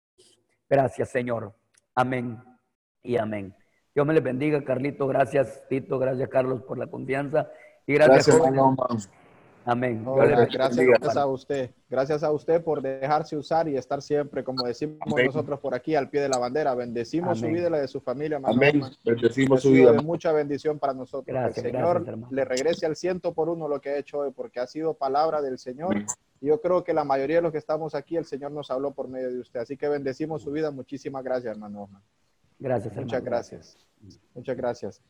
Gracias, Señor. Amén y amén. Dios me les bendiga, Carlito. Gracias, Tito. Gracias, Carlos, por la confianza. Y gracias, gracias Amén. gracias, a usted. Gracias a usted por dejarse usar y estar siempre, como decimos nosotros por aquí, al pie de la bandera. Bendecimos su vida y la de su familia. Amén. Bendecimos su vida. mucha bendición para nosotros. Gracias, el Señor le regrese al ciento por uno lo que ha hecho hoy, porque ha sido palabra del Señor. Yo creo que la mayoría de los que estamos aquí, el Señor nos habló por medio de usted. Así que bendecimos su vida. Muchísimas gracias, hermano. Gracias, Muchas gracias. Muchas gracias.